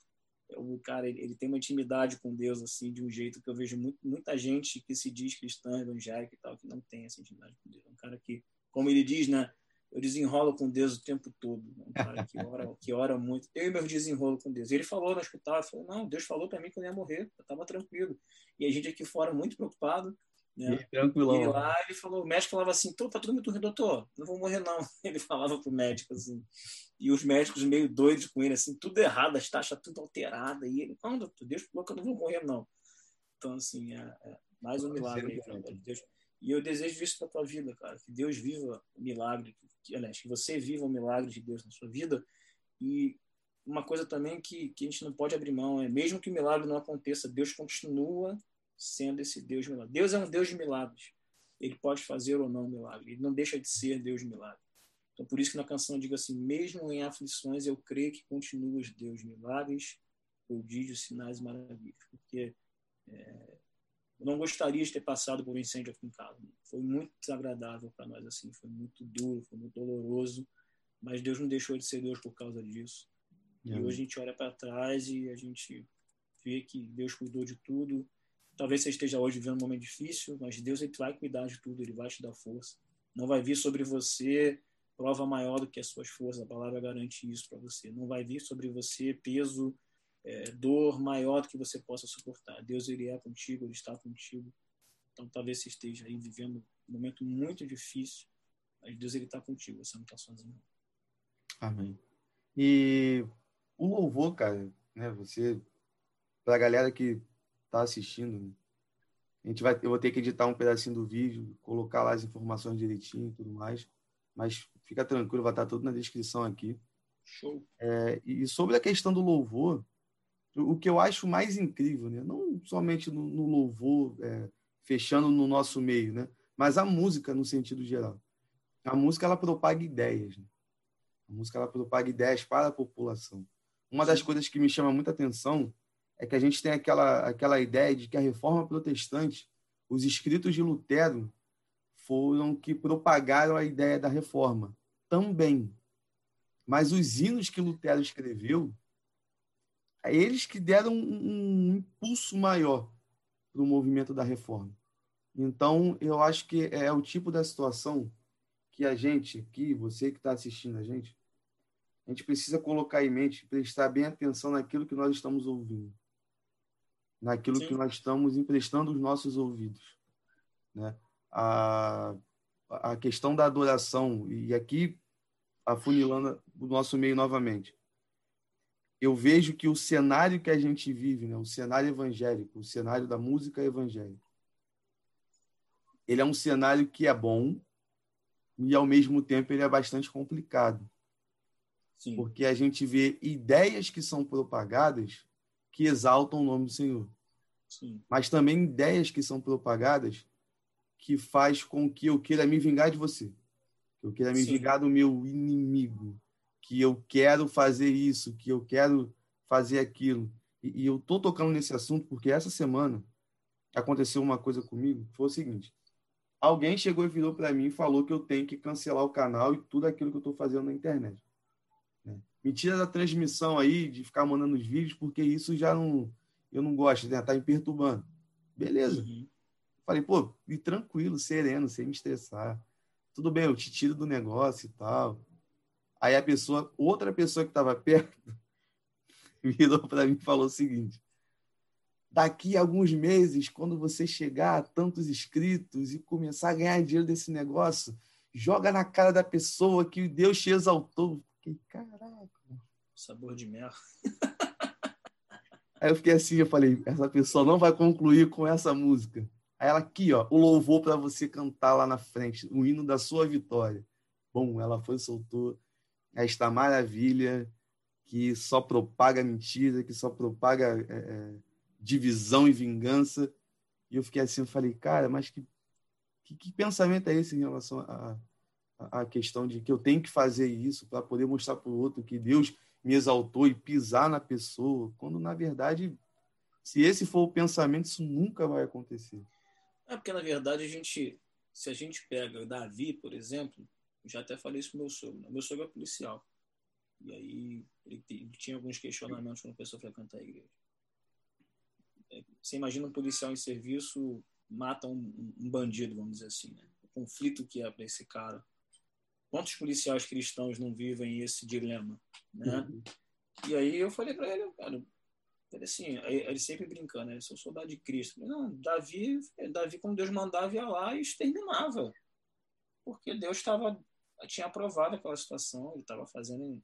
o cara ele, ele, tem uma intimidade com Deus assim de um jeito que eu vejo muito, muita gente que se diz cristã, evangélica e tal que não tem essa intimidade com Deus. É um cara que, como ele diz, né, eu desenrolo com Deus o tempo todo. Um cara que ora, que ora muito. Eu e meu desenrolo com Deus. Ele falou no hospital, falou, não, Deus falou para mim que eu ia morrer, eu estava tranquilo. E a gente aqui fora muito preocupado, né? E tranquilão. E lá ele falou, o médico falava assim, tá tudo muito ruim, doutor, não vou morrer não. Ele falava pro médico assim. E os médicos meio doidos com ele, assim, tudo errado, as taxas tudo alteradas. E ele, não, doutor, Deus falou que eu não vou morrer não. Então, assim, é, é mais um milagre aí, de Deus. E eu desejo isso para tua vida, cara, que Deus viva o milagre, que, aliás, que você viva o milagre de Deus na sua vida. E uma coisa também que, que a gente não pode abrir mão é, mesmo que o milagre não aconteça, Deus continua sendo esse Deus de milagres. Deus é um Deus de milagres. Ele pode fazer ou não milagre. Ele não deixa de ser Deus de milagres. Então, por isso que na canção eu digo assim: mesmo em aflições, eu creio que continuas Deus de milagres, prodígios, sinais e maravilhas. Porque é, eu não gostaria de ter passado por um incêndio aqui em casa. Foi muito desagradável para nós, assim. Foi muito duro, foi muito doloroso. Mas Deus não deixou de ser Deus por causa disso. E hoje a gente olha para trás e a gente vê que Deus cuidou de tudo Talvez você esteja hoje vivendo um momento difícil, mas Deus ele vai cuidar de tudo, ele vai te dar força. Não vai vir sobre você prova maior do que as suas forças, a palavra garante isso para você. Não vai vir sobre você peso, é, dor maior do que você possa suportar. Deus ele é contigo, ele está contigo. Então talvez você esteja aí vivendo um momento muito difícil, mas Deus ele está contigo, você não está sozinho. Amém. E o louvor, cara, né? Você, para a galera que está assistindo. A gente vai, eu vou ter que editar um pedacinho do vídeo, colocar lá as informações direitinho e tudo mais. Mas fica tranquilo, vai estar tudo na descrição aqui. Show. É, e sobre a questão do louvor, o que eu acho mais incrível, né? não somente no, no louvor, é, fechando no nosso meio, né? mas a música no sentido geral. A música ela propaga ideias. Né? A música ela propaga ideias para a população. Uma das coisas que me chama muita atenção é que a gente tem aquela, aquela ideia de que a reforma protestante, os escritos de Lutero, foram que propagaram a ideia da reforma. Também. Mas os hinos que Lutero escreveu, eles que deram um, um impulso maior para o movimento da reforma. Então, eu acho que é o tipo da situação que a gente aqui, você que está assistindo a gente, a gente precisa colocar em mente, prestar bem atenção naquilo que nós estamos ouvindo naquilo Sim. que nós estamos emprestando os nossos ouvidos. Né? A, a questão da adoração, e aqui afunilando o nosso meio novamente, eu vejo que o cenário que a gente vive, né, o cenário evangélico, o cenário da música evangélica, ele é um cenário que é bom e, ao mesmo tempo, ele é bastante complicado. Sim. Porque a gente vê ideias que são propagadas que exaltam o nome do Senhor. Sim. Mas também ideias que são propagadas que faz com que eu queira me vingar de você. Que eu queira me Sim. vingar do meu inimigo. Que eu quero fazer isso, que eu quero fazer aquilo. E, e eu tô tocando nesse assunto porque essa semana aconteceu uma coisa comigo, que foi o seguinte. Alguém chegou e virou para mim e falou que eu tenho que cancelar o canal e tudo aquilo que eu estou fazendo na internet. Né? Me tira da transmissão aí, de ficar mandando os vídeos, porque isso já não. Eu não gosto, né? Tá me perturbando. Beleza. Uhum. Falei, pô, e tranquilo, sereno, sem me estressar. Tudo bem, eu te tiro do negócio e tal. Aí a pessoa, outra pessoa que estava perto, virou para mim e falou o seguinte: daqui a alguns meses, quando você chegar a tantos inscritos e começar a ganhar dinheiro desse negócio, joga na cara da pessoa que Deus te exaltou. Fiquei, caraca. Sabor de mel. Aí eu fiquei assim, eu falei, essa pessoa não vai concluir com essa música. Aí ela aqui, ó, o louvor para você cantar lá na frente, o hino da sua vitória. Bom, ela foi soltou esta maravilha que só propaga mentira, que só propaga é, é, divisão e vingança. E eu fiquei assim, eu falei, cara, mas que, que, que pensamento é esse em relação a, a questão de que eu tenho que fazer isso para poder mostrar para o outro que Deus me exaltou e pisar na pessoa, quando na verdade se esse for o pensamento, isso nunca vai acontecer. É porque, na verdade, a gente, se a gente pega Davi, por exemplo, já até falei isso com meu sogro. Né? Meu sogro é policial. E aí ele, ele tinha alguns questionamentos quando a pessoa frequentar a igreja. É, você imagina um policial em serviço mata um, um bandido, vamos dizer assim, né? O conflito que é para esse cara. Quantos policiais cristãos não vivem esse dilema, né? Uhum. E aí eu falei para ele, cara, ele assim, ele sempre brincando, né? Sou soldado de Cristo. Não, Davi, Davi, quando Deus mandava, ia lá e exterminava. Porque Deus estava tinha aprovado aquela situação, ele estava fazendo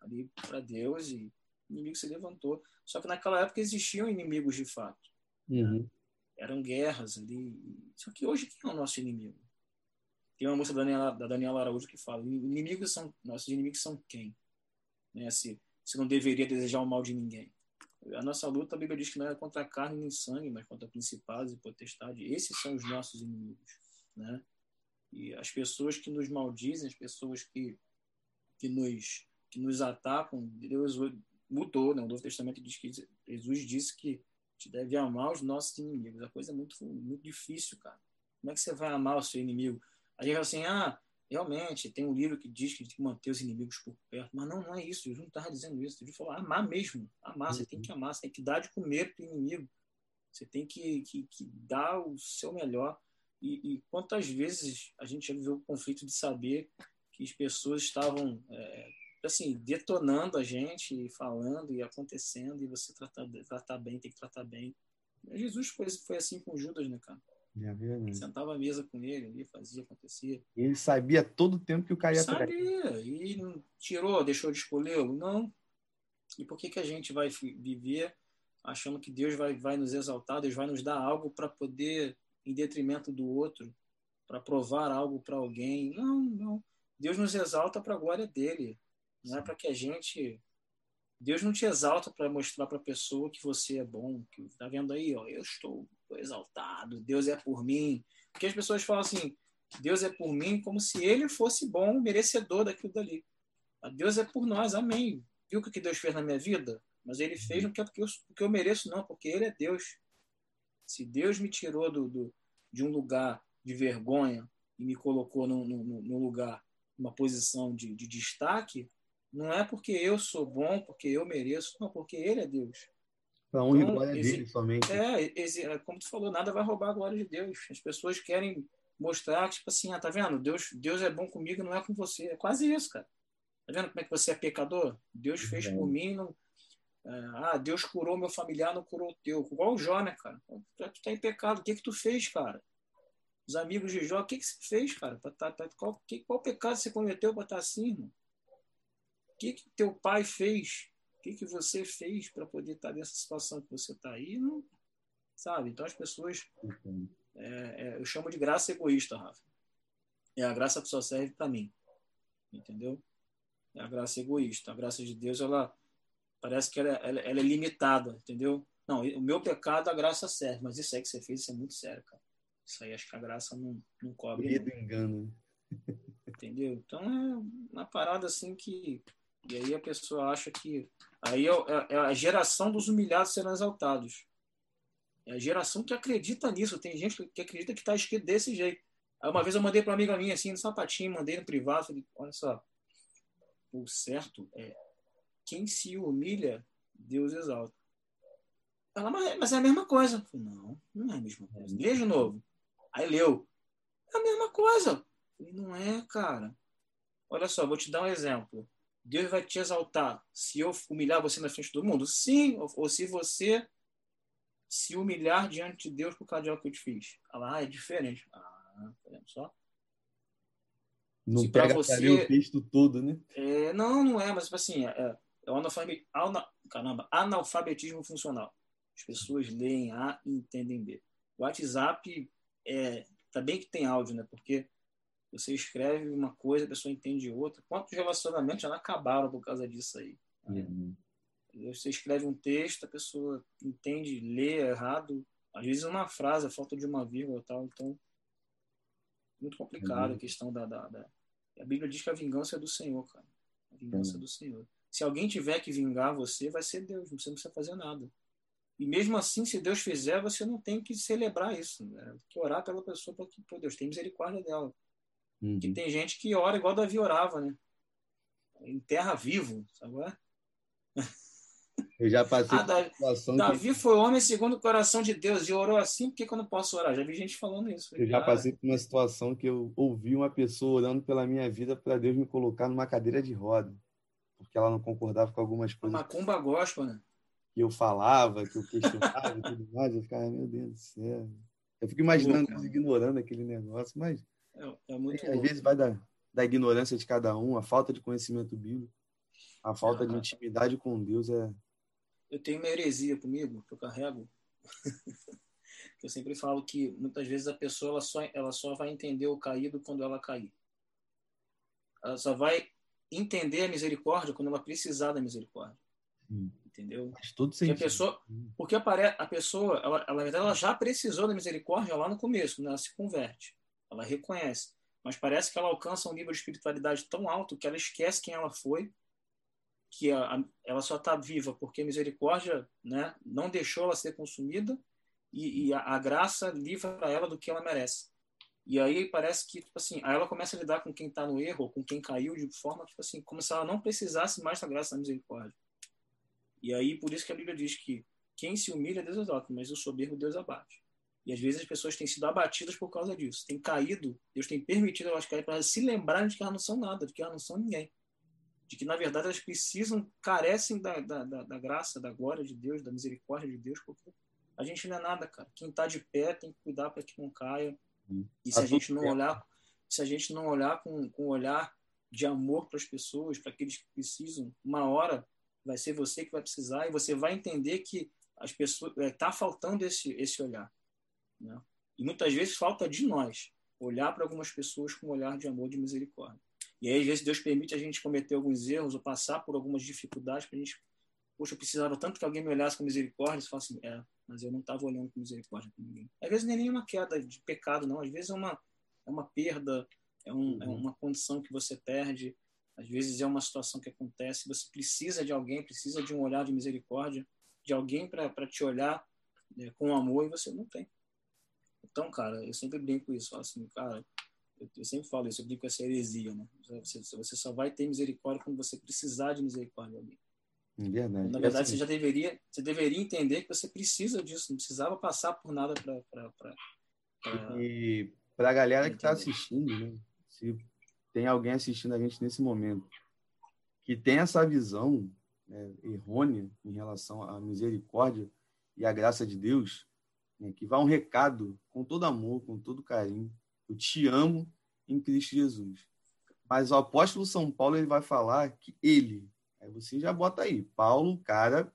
ali para Deus e o inimigo se levantou. Só que naquela época existiam inimigos de fato. Uhum. Eram guerras ali. Só que hoje quem é o nosso inimigo? Tem uma música da Daniela, da Daniela Araújo que fala: inimigos são nossos inimigos são quem? Né? Se, se não deveria desejar o mal de ninguém. A nossa luta, a Bíblia diz que não é contra a carne nem sangue, mas contra principados e potestades. Esses são os nossos inimigos, né? E as pessoas que nos maldizem, as pessoas que que nos que nos atacam, Deus mudou, né? O Novo Testamento diz que Jesus disse que te deve amar os nossos inimigos. A coisa é muito muito difícil, cara. Como é que você vai amar o seu inimigo? A gente fala assim, ah, realmente, tem um livro que diz que tem que manter os inimigos por perto, mas não, não é isso, Jesus não estava dizendo isso, Jesus falou amar mesmo, amar, uhum. você tem que uhum. amar, você tem que dar de comer para o inimigo, você tem que, que, que, dar o seu melhor, e, e, quantas vezes a gente já viveu o conflito de saber que as pessoas estavam, é, assim, detonando a gente, falando e acontecendo, e você tratar, tratar bem, tem que tratar bem. Jesus foi, foi assim com Judas, né, cara? É Sentava à mesa com ele ali, fazia, acontecia. Ele sabia todo o tempo que o cara ia Sabia, e não tirou, deixou de escolher? Não. E por que, que a gente vai viver achando que Deus vai, vai nos exaltar, Deus vai nos dar algo para poder, em detrimento do outro, para provar algo para alguém? Não, não. Deus nos exalta para a glória dele. Não é para que a gente. Deus não te exalta para mostrar para a pessoa que você é bom. Que tá vendo aí, ó, eu estou exaltado, Deus é por mim. Porque as pessoas falam assim, Deus é por mim como se ele fosse bom, merecedor daquilo dali. Deus é por nós, amém. Viu o que Deus fez na minha vida? Mas ele fez não que é porque eu, porque eu mereço, não, porque ele é Deus. Se Deus me tirou do, do de um lugar de vergonha e me colocou num, num, num lugar, uma posição de, de destaque, não é porque eu sou bom, porque eu mereço, não, porque ele é Deus. A honra então, glória dele somente. É, é, como tu falou, nada vai roubar a glória de Deus. As pessoas querem mostrar que, tipo assim, ah, tá vendo? Deus, Deus é bom comigo, não é com você. É quase isso, cara. Tá vendo como é que você é pecador? Deus fez é. por mim, não. É, ah, Deus curou meu familiar, não curou o teu. Igual o Jó, né, cara? Tu tá em pecado. O que que tu fez, cara? Os amigos de Jó, o que que você fez, cara? Tá, pra, qual, que, qual pecado você cometeu para estar tá assim, irmão? O que que teu pai fez que, que você fez para poder estar tá nessa situação que você está aí? Não, sabe? Então as pessoas. Uhum. É, é, eu chamo de graça egoísta, Rafa. É a graça que só serve para mim. Entendeu? É a graça egoísta. A graça de Deus, ela parece que ela, ela, ela é limitada, entendeu? Não, o meu pecado, a graça serve, mas isso aí que você fez, isso é muito sério, cara. Isso aí acho que a graça não, não cobre. Medo engano. Entendeu? Então é uma parada assim que. E aí a pessoa acha que Aí é, é, é a geração dos humilhados serão exaltados. É a geração que acredita nisso. Tem gente que acredita que está escrito desse jeito. Aí uma vez eu mandei para uma amiga minha, assim, no sapatinho, mandei no privado, falei, olha só, o certo é quem se humilha, Deus exalta. Ela, mas é a mesma coisa. Falei, não, não é a mesma coisa. Lê de novo. Aí leu. É a mesma coisa. Falei, não é, cara. Olha só, vou te dar um exemplo. Deus vai te exaltar se eu humilhar você na frente do mundo? Sim, ou, se você se humilhar diante de Deus por causa de algo que eu te fiz. Ela, ah, é diferente. Ah, tá vendo só? Não se pega você, o texto todo, né? É, não, não é, mas tipo assim, é, é o analfabetismo, caramba, analfabetismo funcional. As pessoas leem A e entendem B. O WhatsApp é, tá bem que tem áudio, né? Porque você escreve uma coisa, a pessoa entende outra. Quantos relacionamentos já acabaram por causa disso aí? Uhum. Você escreve um texto, a pessoa entende, lê errado. Às vezes uma frase, a falta de uma vírgula tal. Então, muito complicado uhum. a questão da, da, da, A Bíblia diz que a vingança é do Senhor, cara. A vingança uhum. é do Senhor. Se alguém tiver que vingar você, vai ser Deus. Você não precisa fazer nada. E mesmo assim, se Deus fizer, você não tem que celebrar isso. Né? Tem que orar pela pessoa para que pô, Deus tem misericórdia dela. Uhum. Que tem gente que ora igual Davi orava, né? Enterra vivo, sabe? Eu já passei ah, Davi, Davi que... foi homem segundo o coração de Deus e orou assim, por que, eu não posso orar? Já vi gente falando isso. Eu já passei por uma situação que eu ouvi uma pessoa orando pela minha vida para Deus me colocar numa cadeira de roda, porque ela não concordava com algumas coisas. Uma cumba gospel, né? Que eu falava, que eu questionava e tudo mais, eu ficava, meu Deus do céu. Eu fico imaginando eles ignorando aquele negócio, mas é, é muito às vezes vai da, da ignorância de cada um, a falta de conhecimento bíblico, a falta é, de intimidade com Deus é eu tenho uma heresia comigo que eu carrego. eu sempre falo que muitas vezes a pessoa ela só, ela só vai entender o caído quando ela cair. Ela só vai entender a misericórdia quando ela precisar da misericórdia. Hum. Entendeu? Faz todo sentido. Porque a pessoa, porque a pessoa ela, ela, ela já precisou da misericórdia lá no começo, né? ela se converte, ela reconhece. Mas parece que ela alcança um nível de espiritualidade tão alto que ela esquece quem ela foi que a, ela só está viva porque a misericórdia né, não deixou ela ser consumida e, e a, a, graça livra ela do que ela merece. E aí parece que, tipo assim, aí ela começa a lidar com quem está no erro, com quem caiu de forma, tipo assim, como se ela não precisasse mais da graça da misericórdia. E aí, por isso que a Bíblia diz que quem se humilha, Deus exalta, mas o soberbo, Deus abate. E às vezes as pessoas têm sido abatidas por causa disso. Têm caído, Deus tem permitido elas caírem para se lembrarem de que elas não são nada, de que elas não são ninguém de que na verdade elas precisam, carecem da, da, da, da, graça, da glória de Deus, da misericórdia de Deus, porque a gente não é nada, cara. Quem está de pé tem que cuidar para que não caia. E se a, gente não olhar, se a gente não olhar com, com um olhar de amor para as pessoas, para aqueles que precisam, uma hora vai ser você que vai precisar e você vai entender que as pessoas está é, faltando esse esse olhar, né? E muitas vezes falta de nós olhar para algumas pessoas com um olhar de amor, de misericórdia. E aí, às vezes, Deus permite a gente cometer alguns erros ou passar por algumas dificuldades para a gente. Poxa, eu precisava tanto que alguém me olhasse com misericórdia. Você fala assim, é, mas eu não estava olhando com misericórdia com ninguém. Às vezes, nem é nenhuma queda de pecado, não. Às vezes, é uma, é uma perda, é, um, é uhum. é uma condição que você perde. Às vezes, é uma situação que acontece. Você precisa de alguém, precisa de um olhar de misericórdia, de alguém para te olhar né, com amor e você não tem. Então, cara, eu sempre brinco isso. Assim, cara, eu sempre falo isso, eu brinco com essa heresia, né? Você, você só vai ter misericórdia quando você precisar de misericórdia de alguém. Verdade. Na verdade, assim, você já deveria, você deveria entender que você precisa disso, não precisava passar por nada para. E para a galera que está assistindo, né? se tem alguém assistindo a gente nesse momento que tem essa visão né, errônea em relação à misericórdia e à graça de Deus, né, que vai um recado com todo amor, com todo carinho, eu te amo em Cristo Jesus. Mas o apóstolo São Paulo ele vai falar que ele, aí você já bota aí, Paulo, cara,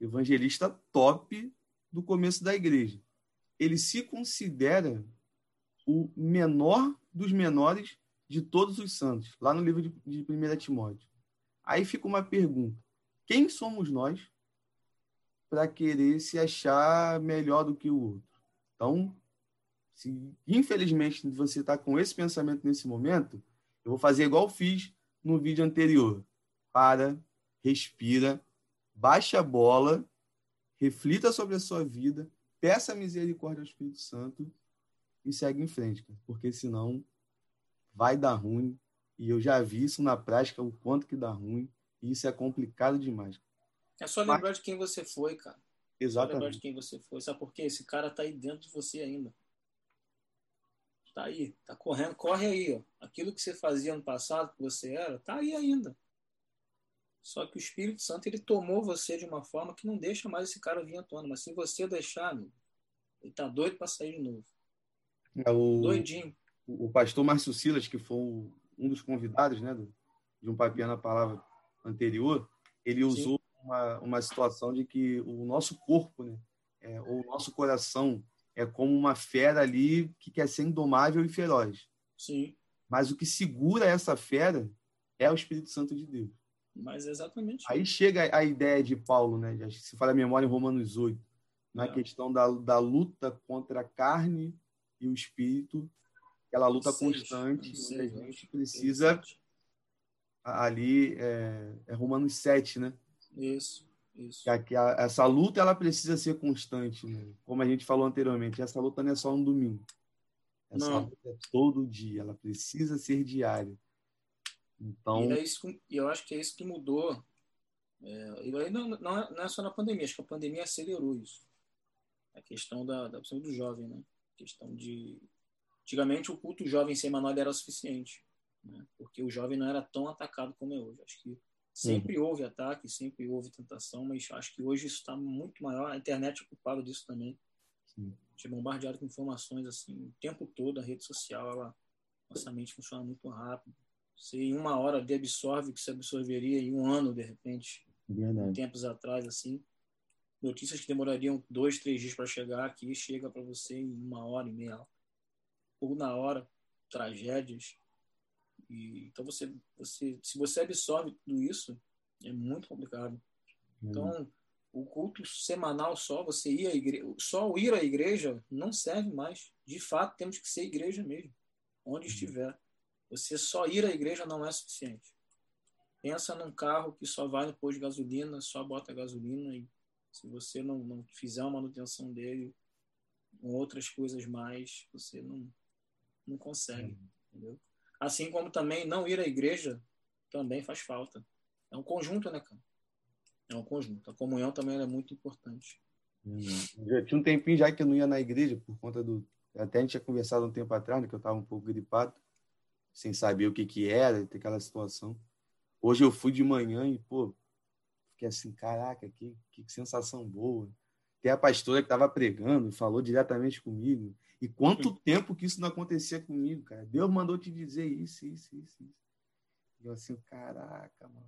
evangelista top do começo da igreja. Ele se considera o menor dos menores de todos os santos, lá no livro de, de 1 Timóteo. Aí fica uma pergunta: quem somos nós para querer se achar melhor do que o outro? Então, se infelizmente você está com esse pensamento nesse momento, eu vou fazer igual fiz no vídeo anterior. Para, respira, baixa a bola, reflita sobre a sua vida, peça misericórdia ao Espírito Santo e segue em frente, porque senão vai dar ruim. E eu já vi isso na prática, o quanto que dá ruim. E isso é complicado demais. É só lembrar Mas... de quem você foi, cara. Exatamente. Só lembrar de quem você foi. Sabe por quê? Esse cara tá aí dentro de você ainda. Tá aí, tá correndo, corre aí, ó. Aquilo que você fazia no passado, que você era, tá aí ainda. Só que o Espírito Santo ele tomou você de uma forma que não deixa mais esse cara vir à tona. Mas se você deixar, amigo, ele tá doido para sair de novo. É o, Doidinho. O, pastor Márcio Silas, que foi um dos convidados né, do, de um papel na palavra anterior, ele usou uma, uma situação de que o nosso corpo, né, é, ou o nosso coração, é como uma fera ali que quer ser indomável e feroz. Sim. Mas o que segura essa fera é o Espírito Santo de Deus. Mas exatamente. Aí chega a ideia de Paulo, né? Se fala a memória em Romanos 8, na é. questão da, da luta contra a carne e o espírito, aquela luta seis, constante, seis, a gente precisa ali é, é Romanos 7, né? Isso. Isso. Que a, essa luta ela precisa ser constante, né? como a gente falou anteriormente. Essa luta não é só um domingo. Essa não. luta é todo dia. Ela precisa ser diária. Então. E é isso, eu acho que é isso que mudou. É, e aí não, não, é, não é só na pandemia. Acho que a pandemia acelerou isso. A questão da, da opção do jovem, né? A questão de antigamente o culto jovem sem manual era suficiente, né? porque o jovem não era tão atacado como é hoje. Acho que Sempre uhum. houve ataque, sempre houve tentação, mas acho que hoje isso está muito maior. A internet é culpada disso também. Sim. A gente é bombardeado com informações assim o tempo todo. A rede social, ela, nossa mente funciona muito rápido. Você em uma hora absorve o que você absorveria em um ano, de repente. Verdade. Tempos atrás, assim. Notícias que demorariam dois, três dias para chegar aqui, chega para você em uma hora e meia. Ou na hora, tragédias e, então, você, você, se você absorve tudo isso, é muito complicado. Então, o culto semanal só, você ir à igreja, só ir à igreja não serve mais. De fato, temos que ser igreja mesmo, onde uhum. estiver. Você só ir à igreja não é suficiente. Pensa num carro que só vai no posto de gasolina, só bota gasolina e se você não, não fizer a manutenção dele, com outras coisas mais, você não, não consegue, uhum. entendeu? Assim como também não ir à igreja também faz falta. É um conjunto, né, cara? É um conjunto. A comunhão também é muito importante. Uhum. Já tinha um tempinho já que eu não ia na igreja por conta do. Até a gente tinha conversado um tempo atrás, né, que eu estava um pouco gripado, sem saber o que que era, ter aquela situação. Hoje eu fui de manhã e, pô, fiquei assim, caraca, que, que sensação boa. Tem a pastora que estava pregando, falou diretamente comigo. E quanto Sim. tempo que isso não acontecia comigo, cara? Deus mandou te dizer isso, isso, isso, isso. E eu assim, caraca, mano.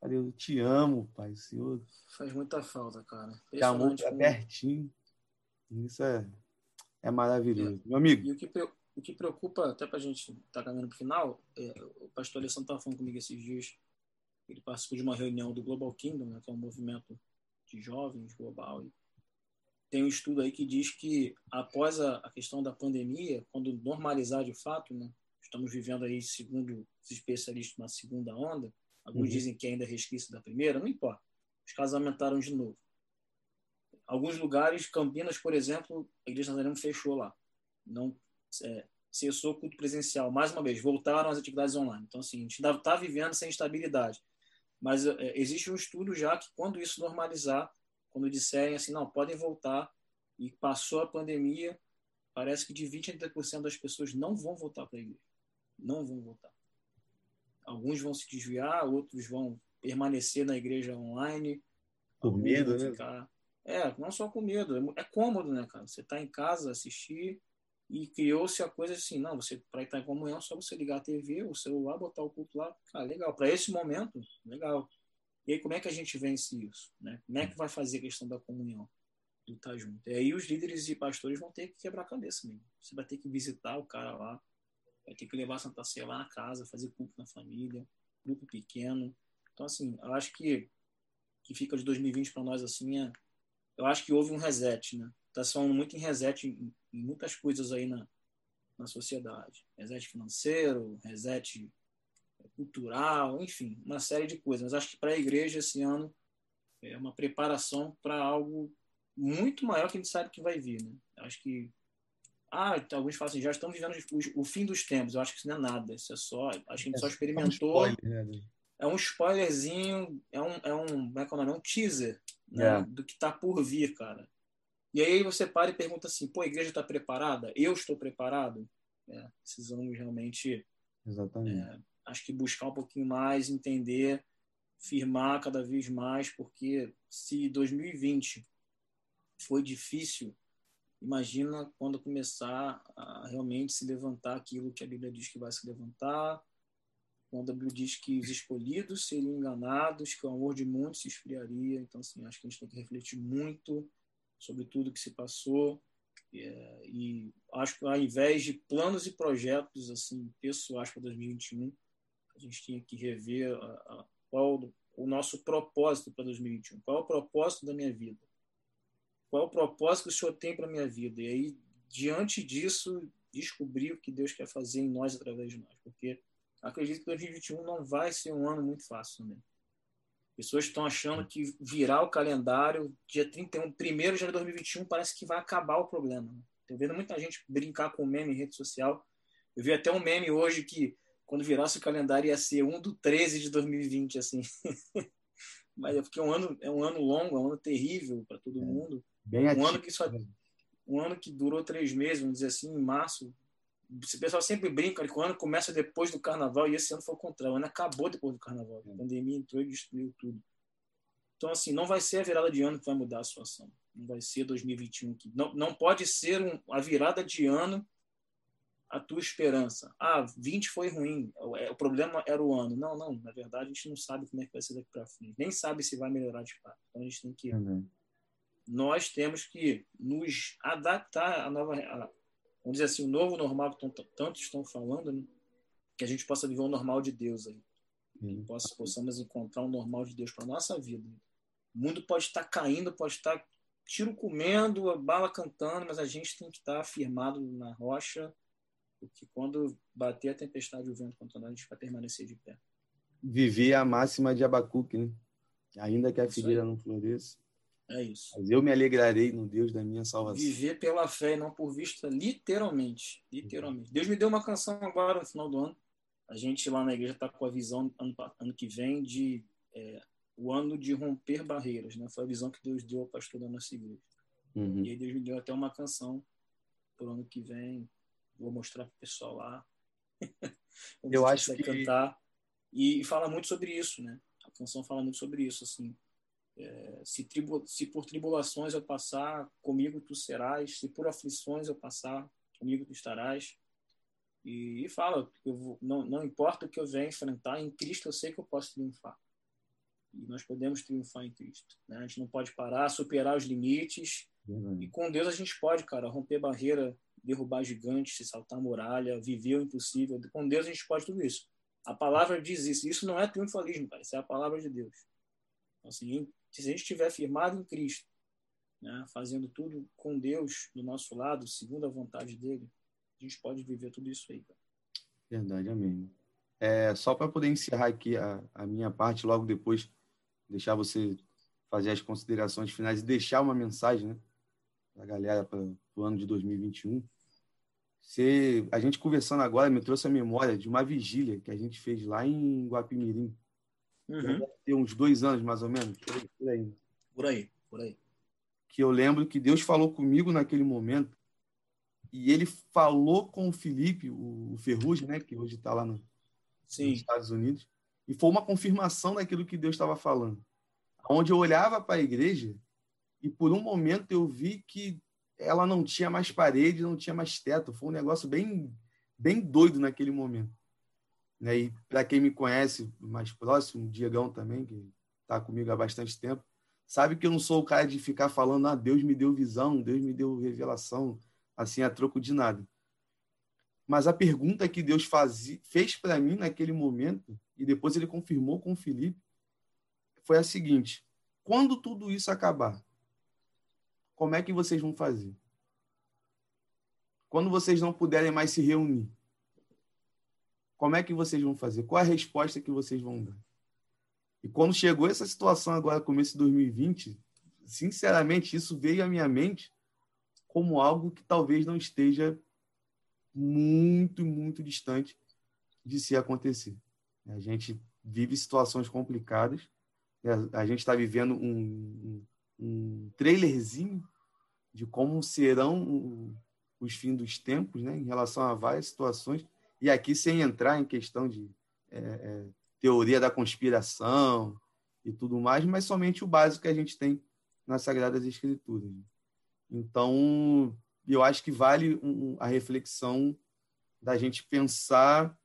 Falei, eu te amo, pai, Senhor. Faz muita falta, cara. Te amor tá pertinho. Isso é, é maravilhoso. É. Meu amigo. E o que, o que preocupa, até pra gente estar tá caminhando pro final, é, o pastor Alessandro estava falando comigo esses dias. Ele participou de uma reunião do Global Kingdom, né, que é um movimento de jovens global. E tem um estudo aí que diz que após a, a questão da pandemia, quando normalizar de fato, né, estamos vivendo aí, segundo os especialistas, uma segunda onda, alguns uhum. dizem que ainda é resquício da primeira, não importa. Os casos aumentaram de novo. Alguns lugares, Campinas, por exemplo, a Igreja Nazareno fechou lá. Não é, cessou o culto presencial. Mais uma vez, voltaram as atividades online. Então, assim, a gente está vivendo sem estabilidade. Mas é, existe um estudo já que, quando isso normalizar, quando disserem assim, não, podem voltar, e passou a pandemia, parece que de 20% a 30% das pessoas não vão voltar para a igreja. Não vão voltar. Alguns vão se desviar, outros vão permanecer na igreja online. Por medo, né? Ficar... É, não só com medo. É, é cômodo, né, cara? Você está em casa, assistir, e criou-se a coisa assim, não, você para estar em comunhão, só você ligar a TV, o celular, botar o culto lá, cara, legal. Para esse momento, legal. E aí como é que a gente vence isso, né? Como é que vai fazer a questão da comunhão, do estar junto? E aí os líderes e pastores vão ter que quebrar a cabeça mesmo. Você vai ter que visitar o cara lá, vai ter que levar a Santa Ceia lá na casa, fazer culto na família, grupo pequeno. Então assim, eu acho que que fica de 2020 para nós assim é, eu acho que houve um reset, né? Tá falando muito em reset em muitas coisas aí na, na sociedade. Reset financeiro, reset cultural, enfim, uma série de coisas. Mas acho que para a igreja esse ano é uma preparação para algo muito maior que a gente sabe que vai vir. Né? Acho que. Ah, alguns falam assim, já estamos vivendo o, o, fim dos tempos. Eu acho que isso não é nada. Isso é só. Acho que a gente só experimentou. É um, spoiler, né? é um spoilerzinho, é um, é um, como é que é? É um teaser né? é. do que está por vir, cara. E aí você para e pergunta assim, pô, a igreja está preparada? Eu estou preparado? É, precisamos realmente, é, acho que buscar um pouquinho mais, entender, firmar cada vez mais, porque se 2020 foi difícil, imagina quando começar a realmente se levantar aquilo que a Bíblia diz que vai se levantar, quando a Bíblia diz que os escolhidos seriam enganados, que o amor de muitos se esfriaria. Então, assim, acho que a gente tem que refletir muito sobre tudo que se passou. É, e acho que ao invés de planos e projetos assim pessoais para 2021, a gente tinha que rever a, a, qual o nosso propósito para 2021. Qual é o propósito da minha vida? Qual é o propósito que o Senhor tem para a minha vida? E aí, diante disso, descobrir o que Deus quer fazer em nós através de nós. Porque acredito que 2021 não vai ser um ano muito fácil também. Pessoas estão achando que virar o calendário dia 31, 1 de janeiro de 2021, parece que vai acabar o problema. Estou vendo muita gente brincar com meme em rede social. Eu vi até um meme hoje que quando virasse o calendário ia ser 1 do 13 de 2020, assim. Mas é porque é um ano, é um ano longo, é um ano terrível para todo é, mundo. Bem um ano que só um ano que durou três meses, vamos dizer assim, em março. O pessoal sempre brinca que o ano começa depois do carnaval e esse ano foi o contrário. O ano acabou depois do carnaval. A pandemia entrou e destruiu tudo. Então, assim, não vai ser a virada de ano que vai mudar a situação. Não vai ser 2021. Que, não, não pode ser um, a virada de ano a tua esperança. Ah, 20 foi ruim, é, o problema era o ano. Não, não, na verdade a gente não sabe como é que vai ser daqui para frente. Nem sabe se vai melhorar de fato. Então a gente tem que. Uhum. Nós temos que nos adaptar à nova. A, vamos dizer assim, o novo normal que tantos estão falando, né? que a gente possa viver o normal de Deus aí. Que possa, possamos encontrar um normal de Deus para nossa vida. O mundo pode estar caindo, pode estar tiro comendo, bala cantando, mas a gente tem que estar firmado na rocha porque quando bater a tempestade e o vento contra nós, a gente vai permanecer de pé. Viver a máxima de Abacuque, né? Ainda que a figueira não floresça. É isso. Mas eu me alegrarei no Deus da minha salvação. Viver pela fé e não por vista, literalmente. Literalmente. Deus me deu uma canção agora no final do ano. A gente lá na igreja está com a visão ano, ano que vem de é, o ano de romper barreiras. Né? Foi a visão que Deus deu ao pastor da nossa igreja. Uhum. E aí Deus me deu até uma canção para o ano que vem, vou mostrar para o pessoal lá. Eu acho que cantar e fala muito sobre isso, né? A canção fala muito sobre isso, assim. É, se, tribu, se por tribulações eu passar, comigo tu serás. Se por aflições eu passar, comigo tu estarás. E, e fala, vou, não, não importa o que eu venha enfrentar, em Cristo eu sei que eu posso triunfar. E nós podemos triunfar em Cristo. Né? A gente não pode parar, superar os limites. Uhum. E com Deus a gente pode, cara, romper barreira derrubar gigantes, se saltar muralha, viver o impossível. Com Deus a gente pode tudo isso. A palavra diz isso. Isso não é triunfalismo, cara. Isso é a palavra de Deus. Então, assim, se a gente estiver firmado em Cristo, né, fazendo tudo com Deus do nosso lado, segundo a vontade dele, a gente pode viver tudo isso aí. Cara. Verdade, amém. É, só para poder encerrar aqui a, a minha parte, logo depois, deixar você fazer as considerações finais e deixar uma mensagem né, para a galera para o ano de 2021. Você, a gente conversando agora me trouxe a memória de uma vigília que a gente fez lá em Guapimirim. Uhum. Tem uns dois anos, mais ou menos. Por aí. Por aí, por aí. Que eu lembro que Deus falou comigo naquele momento. E ele falou com o Felipe, o Ferrugem, né? Que hoje está lá no, nos Estados Unidos. E foi uma confirmação daquilo que Deus estava falando. Onde eu olhava para a igreja e por um momento eu vi que ela não tinha mais parede, não tinha mais teto. Foi um negócio bem, bem doido naquele momento. Né? E para quem me conhece mais próximo, o Diegão também, que está comigo há bastante tempo, sabe que eu não sou o cara de ficar falando, ah, Deus me deu visão, Deus me deu revelação, assim, a troco de nada. Mas a pergunta que Deus faz, fez para mim naquele momento, e depois ele confirmou com o Felipe, foi a seguinte: quando tudo isso acabar, como é que vocês vão fazer? Quando vocês não puderem mais se reunir, como é que vocês vão fazer? Qual a resposta que vocês vão dar? E quando chegou essa situação agora, começo de 2020, sinceramente, isso veio à minha mente como algo que talvez não esteja muito, muito distante de se acontecer. A gente vive situações complicadas, a gente está vivendo um, um trailerzinho de como serão os fins dos tempos, né, em relação a várias situações, e aqui sem entrar em questão de é, é, teoria da conspiração e tudo mais, mas somente o básico que a gente tem nas Sagradas Escrituras. Então, eu acho que vale um, a reflexão da gente pensar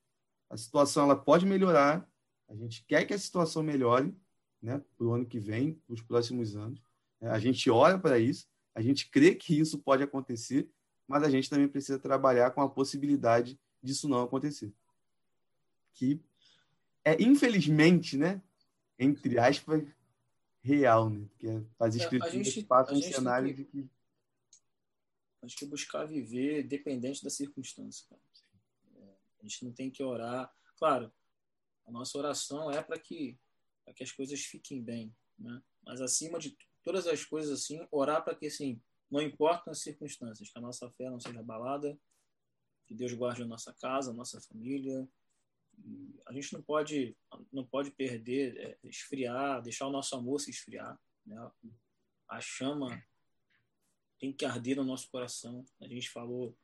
a situação ela pode melhorar, a gente quer que a situação melhore, né, para o ano que vem, para os próximos anos, é, a gente olha para isso, a gente crê que isso pode acontecer, mas a gente também precisa trabalhar com a possibilidade disso não acontecer. Que é, infelizmente, né, entre aspas, real, né? Porque as escrituras é, passam um cenário que, de que. Acho que buscar viver dependente da circunstância. É, a gente não tem que orar. Claro, a nossa oração é para que que as coisas fiquem bem, né? Mas acima de todas as coisas assim, orar para que assim, não importam as circunstâncias, que a nossa fé não seja abalada, que Deus guarde a nossa casa, a nossa família. A gente não pode não pode perder, é, esfriar, deixar o nosso amor se esfriar, né? A chama tem que arder no nosso coração. A gente falou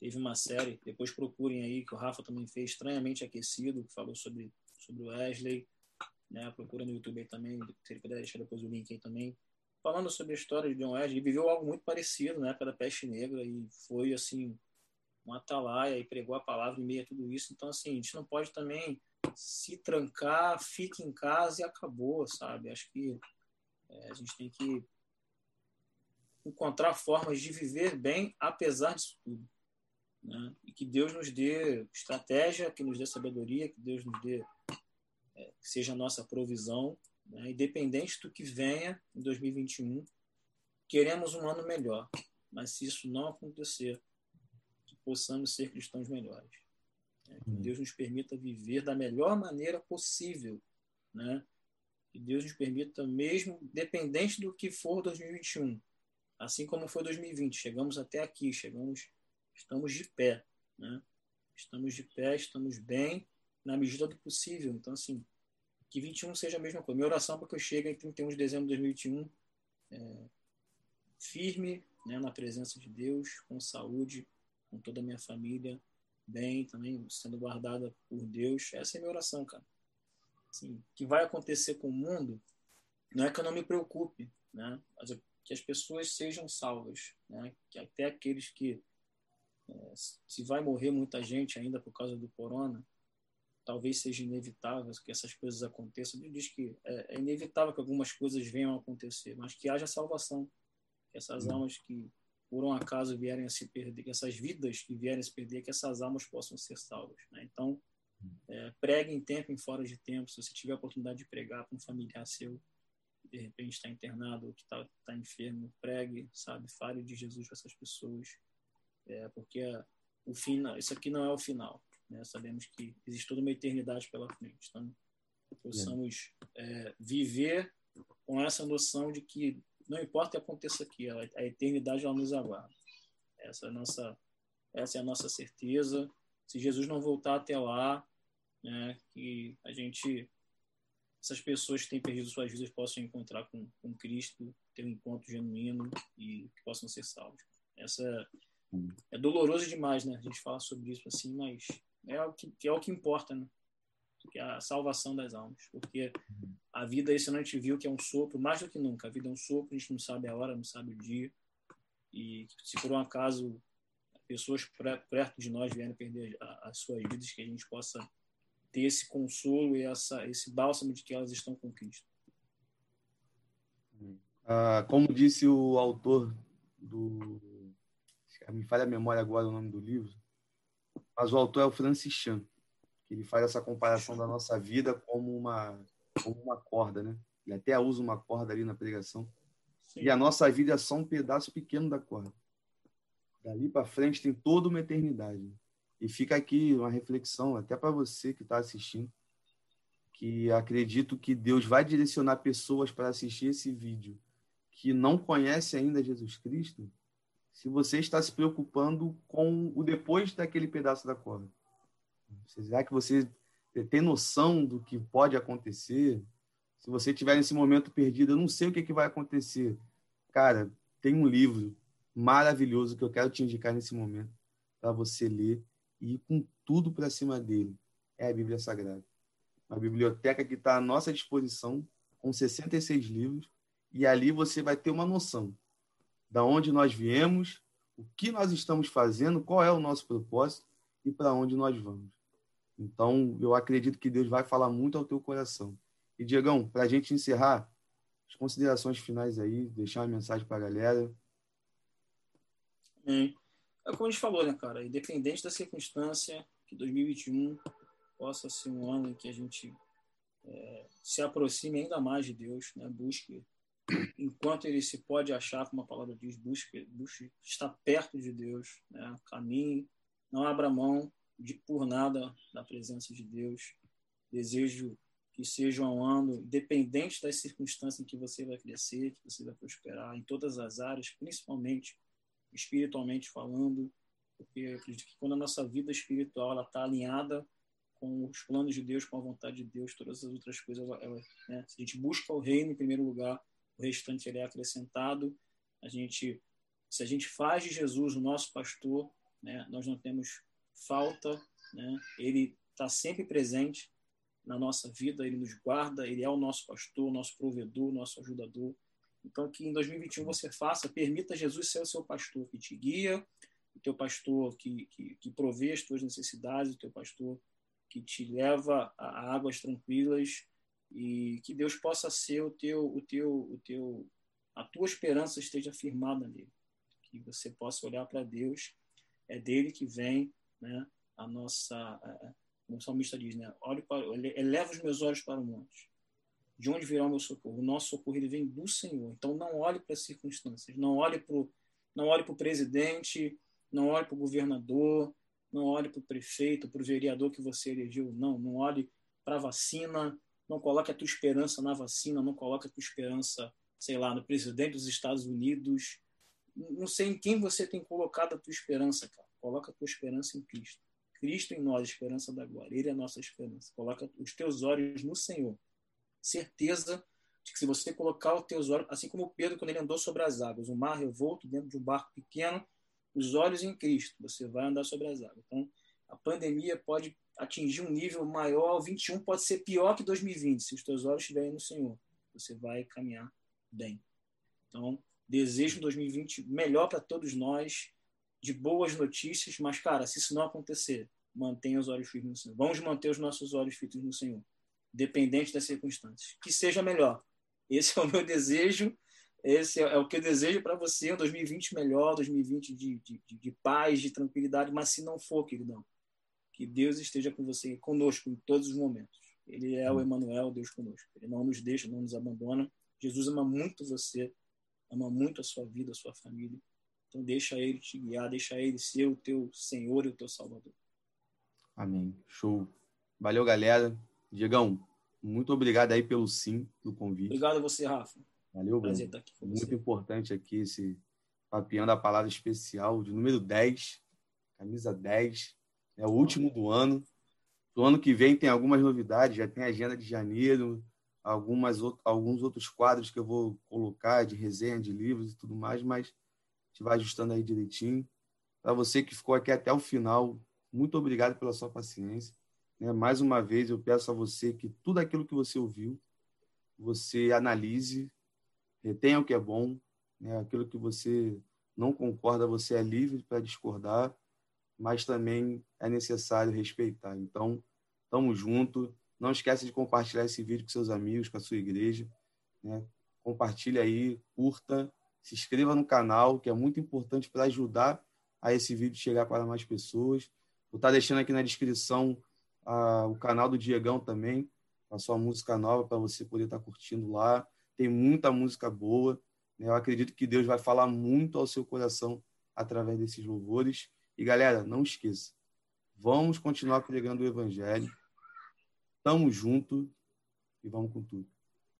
Teve uma série, depois procurem aí, que o Rafa também fez, Estranhamente Aquecido, que falou sobre, sobre o Wesley. Né? Procura no YouTube aí também, se ele puder deixar depois o link aí também. Falando sobre a história de John Wesley, ele viveu algo muito parecido na época da peste negra e foi, assim, um atalaia e pregou a palavra em meio a tudo isso. Então, assim, a gente não pode também se trancar, fique em casa e acabou, sabe? Acho que é, a gente tem que encontrar formas de viver bem apesar disso tudo. Né? E que Deus nos dê estratégia, que nos dê sabedoria, que Deus nos dê, é, que seja a nossa provisão, né? independente do que venha em 2021. Queremos um ano melhor, mas se isso não acontecer, possamos ser cristãos melhores. Né? Que Deus nos permita viver da melhor maneira possível, né? Que Deus nos permita, mesmo dependente do que for 2021, assim como foi 2020, chegamos até aqui, chegamos estamos de pé, né? Estamos de pé, estamos bem na medida do possível. Então, assim, que 21 seja a mesma coisa. Minha oração para que eu chegue em 31 de dezembro de 2021 é, firme né, na presença de Deus, com saúde, com toda a minha família, bem também, sendo guardada por Deus. Essa é a minha oração, cara. Assim, que vai acontecer com o mundo não é que eu não me preocupe, né? Mas que as pessoas sejam salvas, né? Que até aqueles que é, se vai morrer muita gente ainda por causa do corona, talvez seja inevitável que essas coisas aconteçam. Ele diz que é, é inevitável que algumas coisas venham a acontecer, mas que haja salvação. Que essas uhum. almas que por um acaso vierem a se perder, que essas vidas que vierem a se perder, que essas almas possam ser salvas. Né? Então, é, pregue em tempo e fora de tempo. Se você tiver a oportunidade de pregar para um familiar seu, que de repente está internado ou que está tá enfermo, pregue, sabe? Fale de Jesus para essas pessoas é, porque o fim, isso aqui não é o final. Né? Sabemos que existe toda uma eternidade pela frente. Então, possamos é, viver com essa noção de que não importa o que aconteça aqui, a, a eternidade ela nos aguarda. Essa é a nossa, essa é a nossa certeza. Se Jesus não voltar até lá, né, que a gente, essas pessoas que têm perdido suas vidas possam encontrar com, com Cristo, ter um encontro genuíno e que possam ser salvos. Essa é doloroso demais, né? A gente fala sobre isso assim, mas é o que, é o que importa, né? Que é a salvação das almas. Porque a vida, isso a gente viu que é um sopro, mais do que nunca. A vida é um sopro, a gente não sabe a hora, não sabe o dia. E se por um acaso pessoas perto de nós vierem perder as suas vidas, que a gente possa ter esse consolo e essa, esse bálsamo de que elas estão com Cristo. Ah, como disse o autor do me falha a memória agora o nome do livro, mas o autor é o Francis Chan, que ele faz essa comparação da nossa vida como uma, como uma corda, né? Ele até usa uma corda ali na pregação. Sim. E a nossa vida é só um pedaço pequeno da corda. Dali para frente tem toda uma eternidade. E fica aqui uma reflexão, até para você que está assistindo, que acredito que Deus vai direcionar pessoas para assistir esse vídeo que não conhece ainda Jesus Cristo se você está se preocupando com o depois daquele pedaço da corda. Será que você tem noção do que pode acontecer? Se você tiver nesse momento perdido, eu não sei o que, que vai acontecer. Cara, tem um livro maravilhoso que eu quero te indicar nesse momento para você ler e ir com tudo para cima dele. É a Bíblia Sagrada. Uma biblioteca que está à nossa disposição, com 66 livros, e ali você vai ter uma noção da onde nós viemos, o que nós estamos fazendo, qual é o nosso propósito e para onde nós vamos. Então, eu acredito que Deus vai falar muito ao teu coração. E, Diegão, para a gente encerrar, as considerações finais aí, deixar uma mensagem para a galera. É, é como a gente falou, né, cara? Independente da circunstância, que 2021 possa ser um ano em que a gente é, se aproxime ainda mais de Deus, né? busque enquanto ele se pode achar, como a palavra diz, busque, busque estar perto de Deus, né? caminhe, não abra mão de por nada da presença de Deus. Desejo que seja um ano independente das circunstâncias em que você vai crescer, que você vai prosperar em todas as áreas, principalmente espiritualmente falando, porque eu acredito que quando a nossa vida espiritual está alinhada com os planos de Deus, com a vontade de Deus, todas as outras coisas, ela, ela, né? se a gente busca o reino em primeiro lugar, o restante ele é acrescentado. A gente, se a gente faz de Jesus o nosso pastor, né? nós não temos falta, né? Ele está sempre presente na nossa vida, ele nos guarda, ele é o nosso pastor, nosso provedor, nosso ajudador. Então, que em 2021 você faça, permita Jesus ser o seu pastor que te guia, o teu pastor que, que, que provê as tuas necessidades, o teu pastor que te leva a águas tranquilas e que Deus possa ser o teu, o teu, o teu, a tua esperança esteja firmada nele, que você possa olhar para Deus, é dele que vem, né, a nossa, como o salmista diz, né, olhe para, eleva os meus olhos para o monte, de onde virá o meu socorro? O nosso socorro ele vem do Senhor. Então não olhe para as circunstâncias, não olhe para o não olhe para o presidente, não olhe para o governador, não olhe para o prefeito, para o vereador que você elegeu, não, não olhe para a vacina, não coloque a tua esperança na vacina, não coloque a tua esperança, sei lá, no presidente dos Estados Unidos. Não sei em quem você tem colocado a tua esperança, cara. Coloca a tua esperança em Cristo. Cristo em nós, a esperança da glória. Ele é a nossa esperança. Coloca os teus olhos no Senhor certeza de que se você colocar os teus olhos, assim como Pedro quando ele andou sobre as águas, o mar revolto dentro de um barco pequeno, os olhos em Cristo, você vai andar sobre as águas. Então, a pandemia pode atingir um nível maior, 21 pode ser pior que 2020, se os teus olhos estiverem no Senhor. Você vai caminhar bem. Então, desejo 2020 melhor para todos nós, de boas notícias, mas, cara, se isso não acontecer, mantenha os olhos firmes no Senhor. Vamos manter os nossos olhos fitos no Senhor dependente das circunstâncias. Que seja melhor. Esse é o meu desejo, esse é, o que eu desejo para você, um 2020 melhor, 2020 de, de, de paz, de tranquilidade, mas se não for, queridão, que Deus esteja com você, conosco em todos os momentos. Ele é o Emmanuel, Deus conosco. Ele não nos deixa, não nos abandona. Jesus ama muito você, ama muito a sua vida, a sua família. Então deixa ele te guiar, deixa ele ser o teu Senhor e o teu Salvador. Amém. Show. Valeu, galera. Diegão, muito obrigado aí pelo sim, do convite. Obrigado a você, Rafa. Valeu, Bruno. Prazer estar aqui com Muito você. importante aqui esse papiando a palavra especial de número 10, camisa 10. É o último do ano. Do ano que vem tem algumas novidades, já tem agenda de janeiro, algumas, alguns outros quadros que eu vou colocar de resenha de livros e tudo mais, mas a gente vai ajustando aí direitinho. Para você que ficou aqui até o final, muito obrigado pela sua paciência. Né? Mais uma vez, eu peço a você que tudo aquilo que você ouviu, você analise, retenha o que é bom, né? aquilo que você não concorda, você é livre para discordar, mas também é necessário respeitar. Então, estamos juntos. Não esqueça de compartilhar esse vídeo com seus amigos, com a sua igreja. Né? Compartilhe aí, curta, se inscreva no canal, que é muito importante para ajudar a esse vídeo chegar para mais pessoas. Vou estar deixando aqui na descrição o canal do Diegão também, a sua música nova para você poder estar tá curtindo lá. Tem muita música boa. Né? Eu acredito que Deus vai falar muito ao seu coração através desses louvores. E galera, não esqueça, vamos continuar pregando o Evangelho. Tamo junto e vamos com tudo.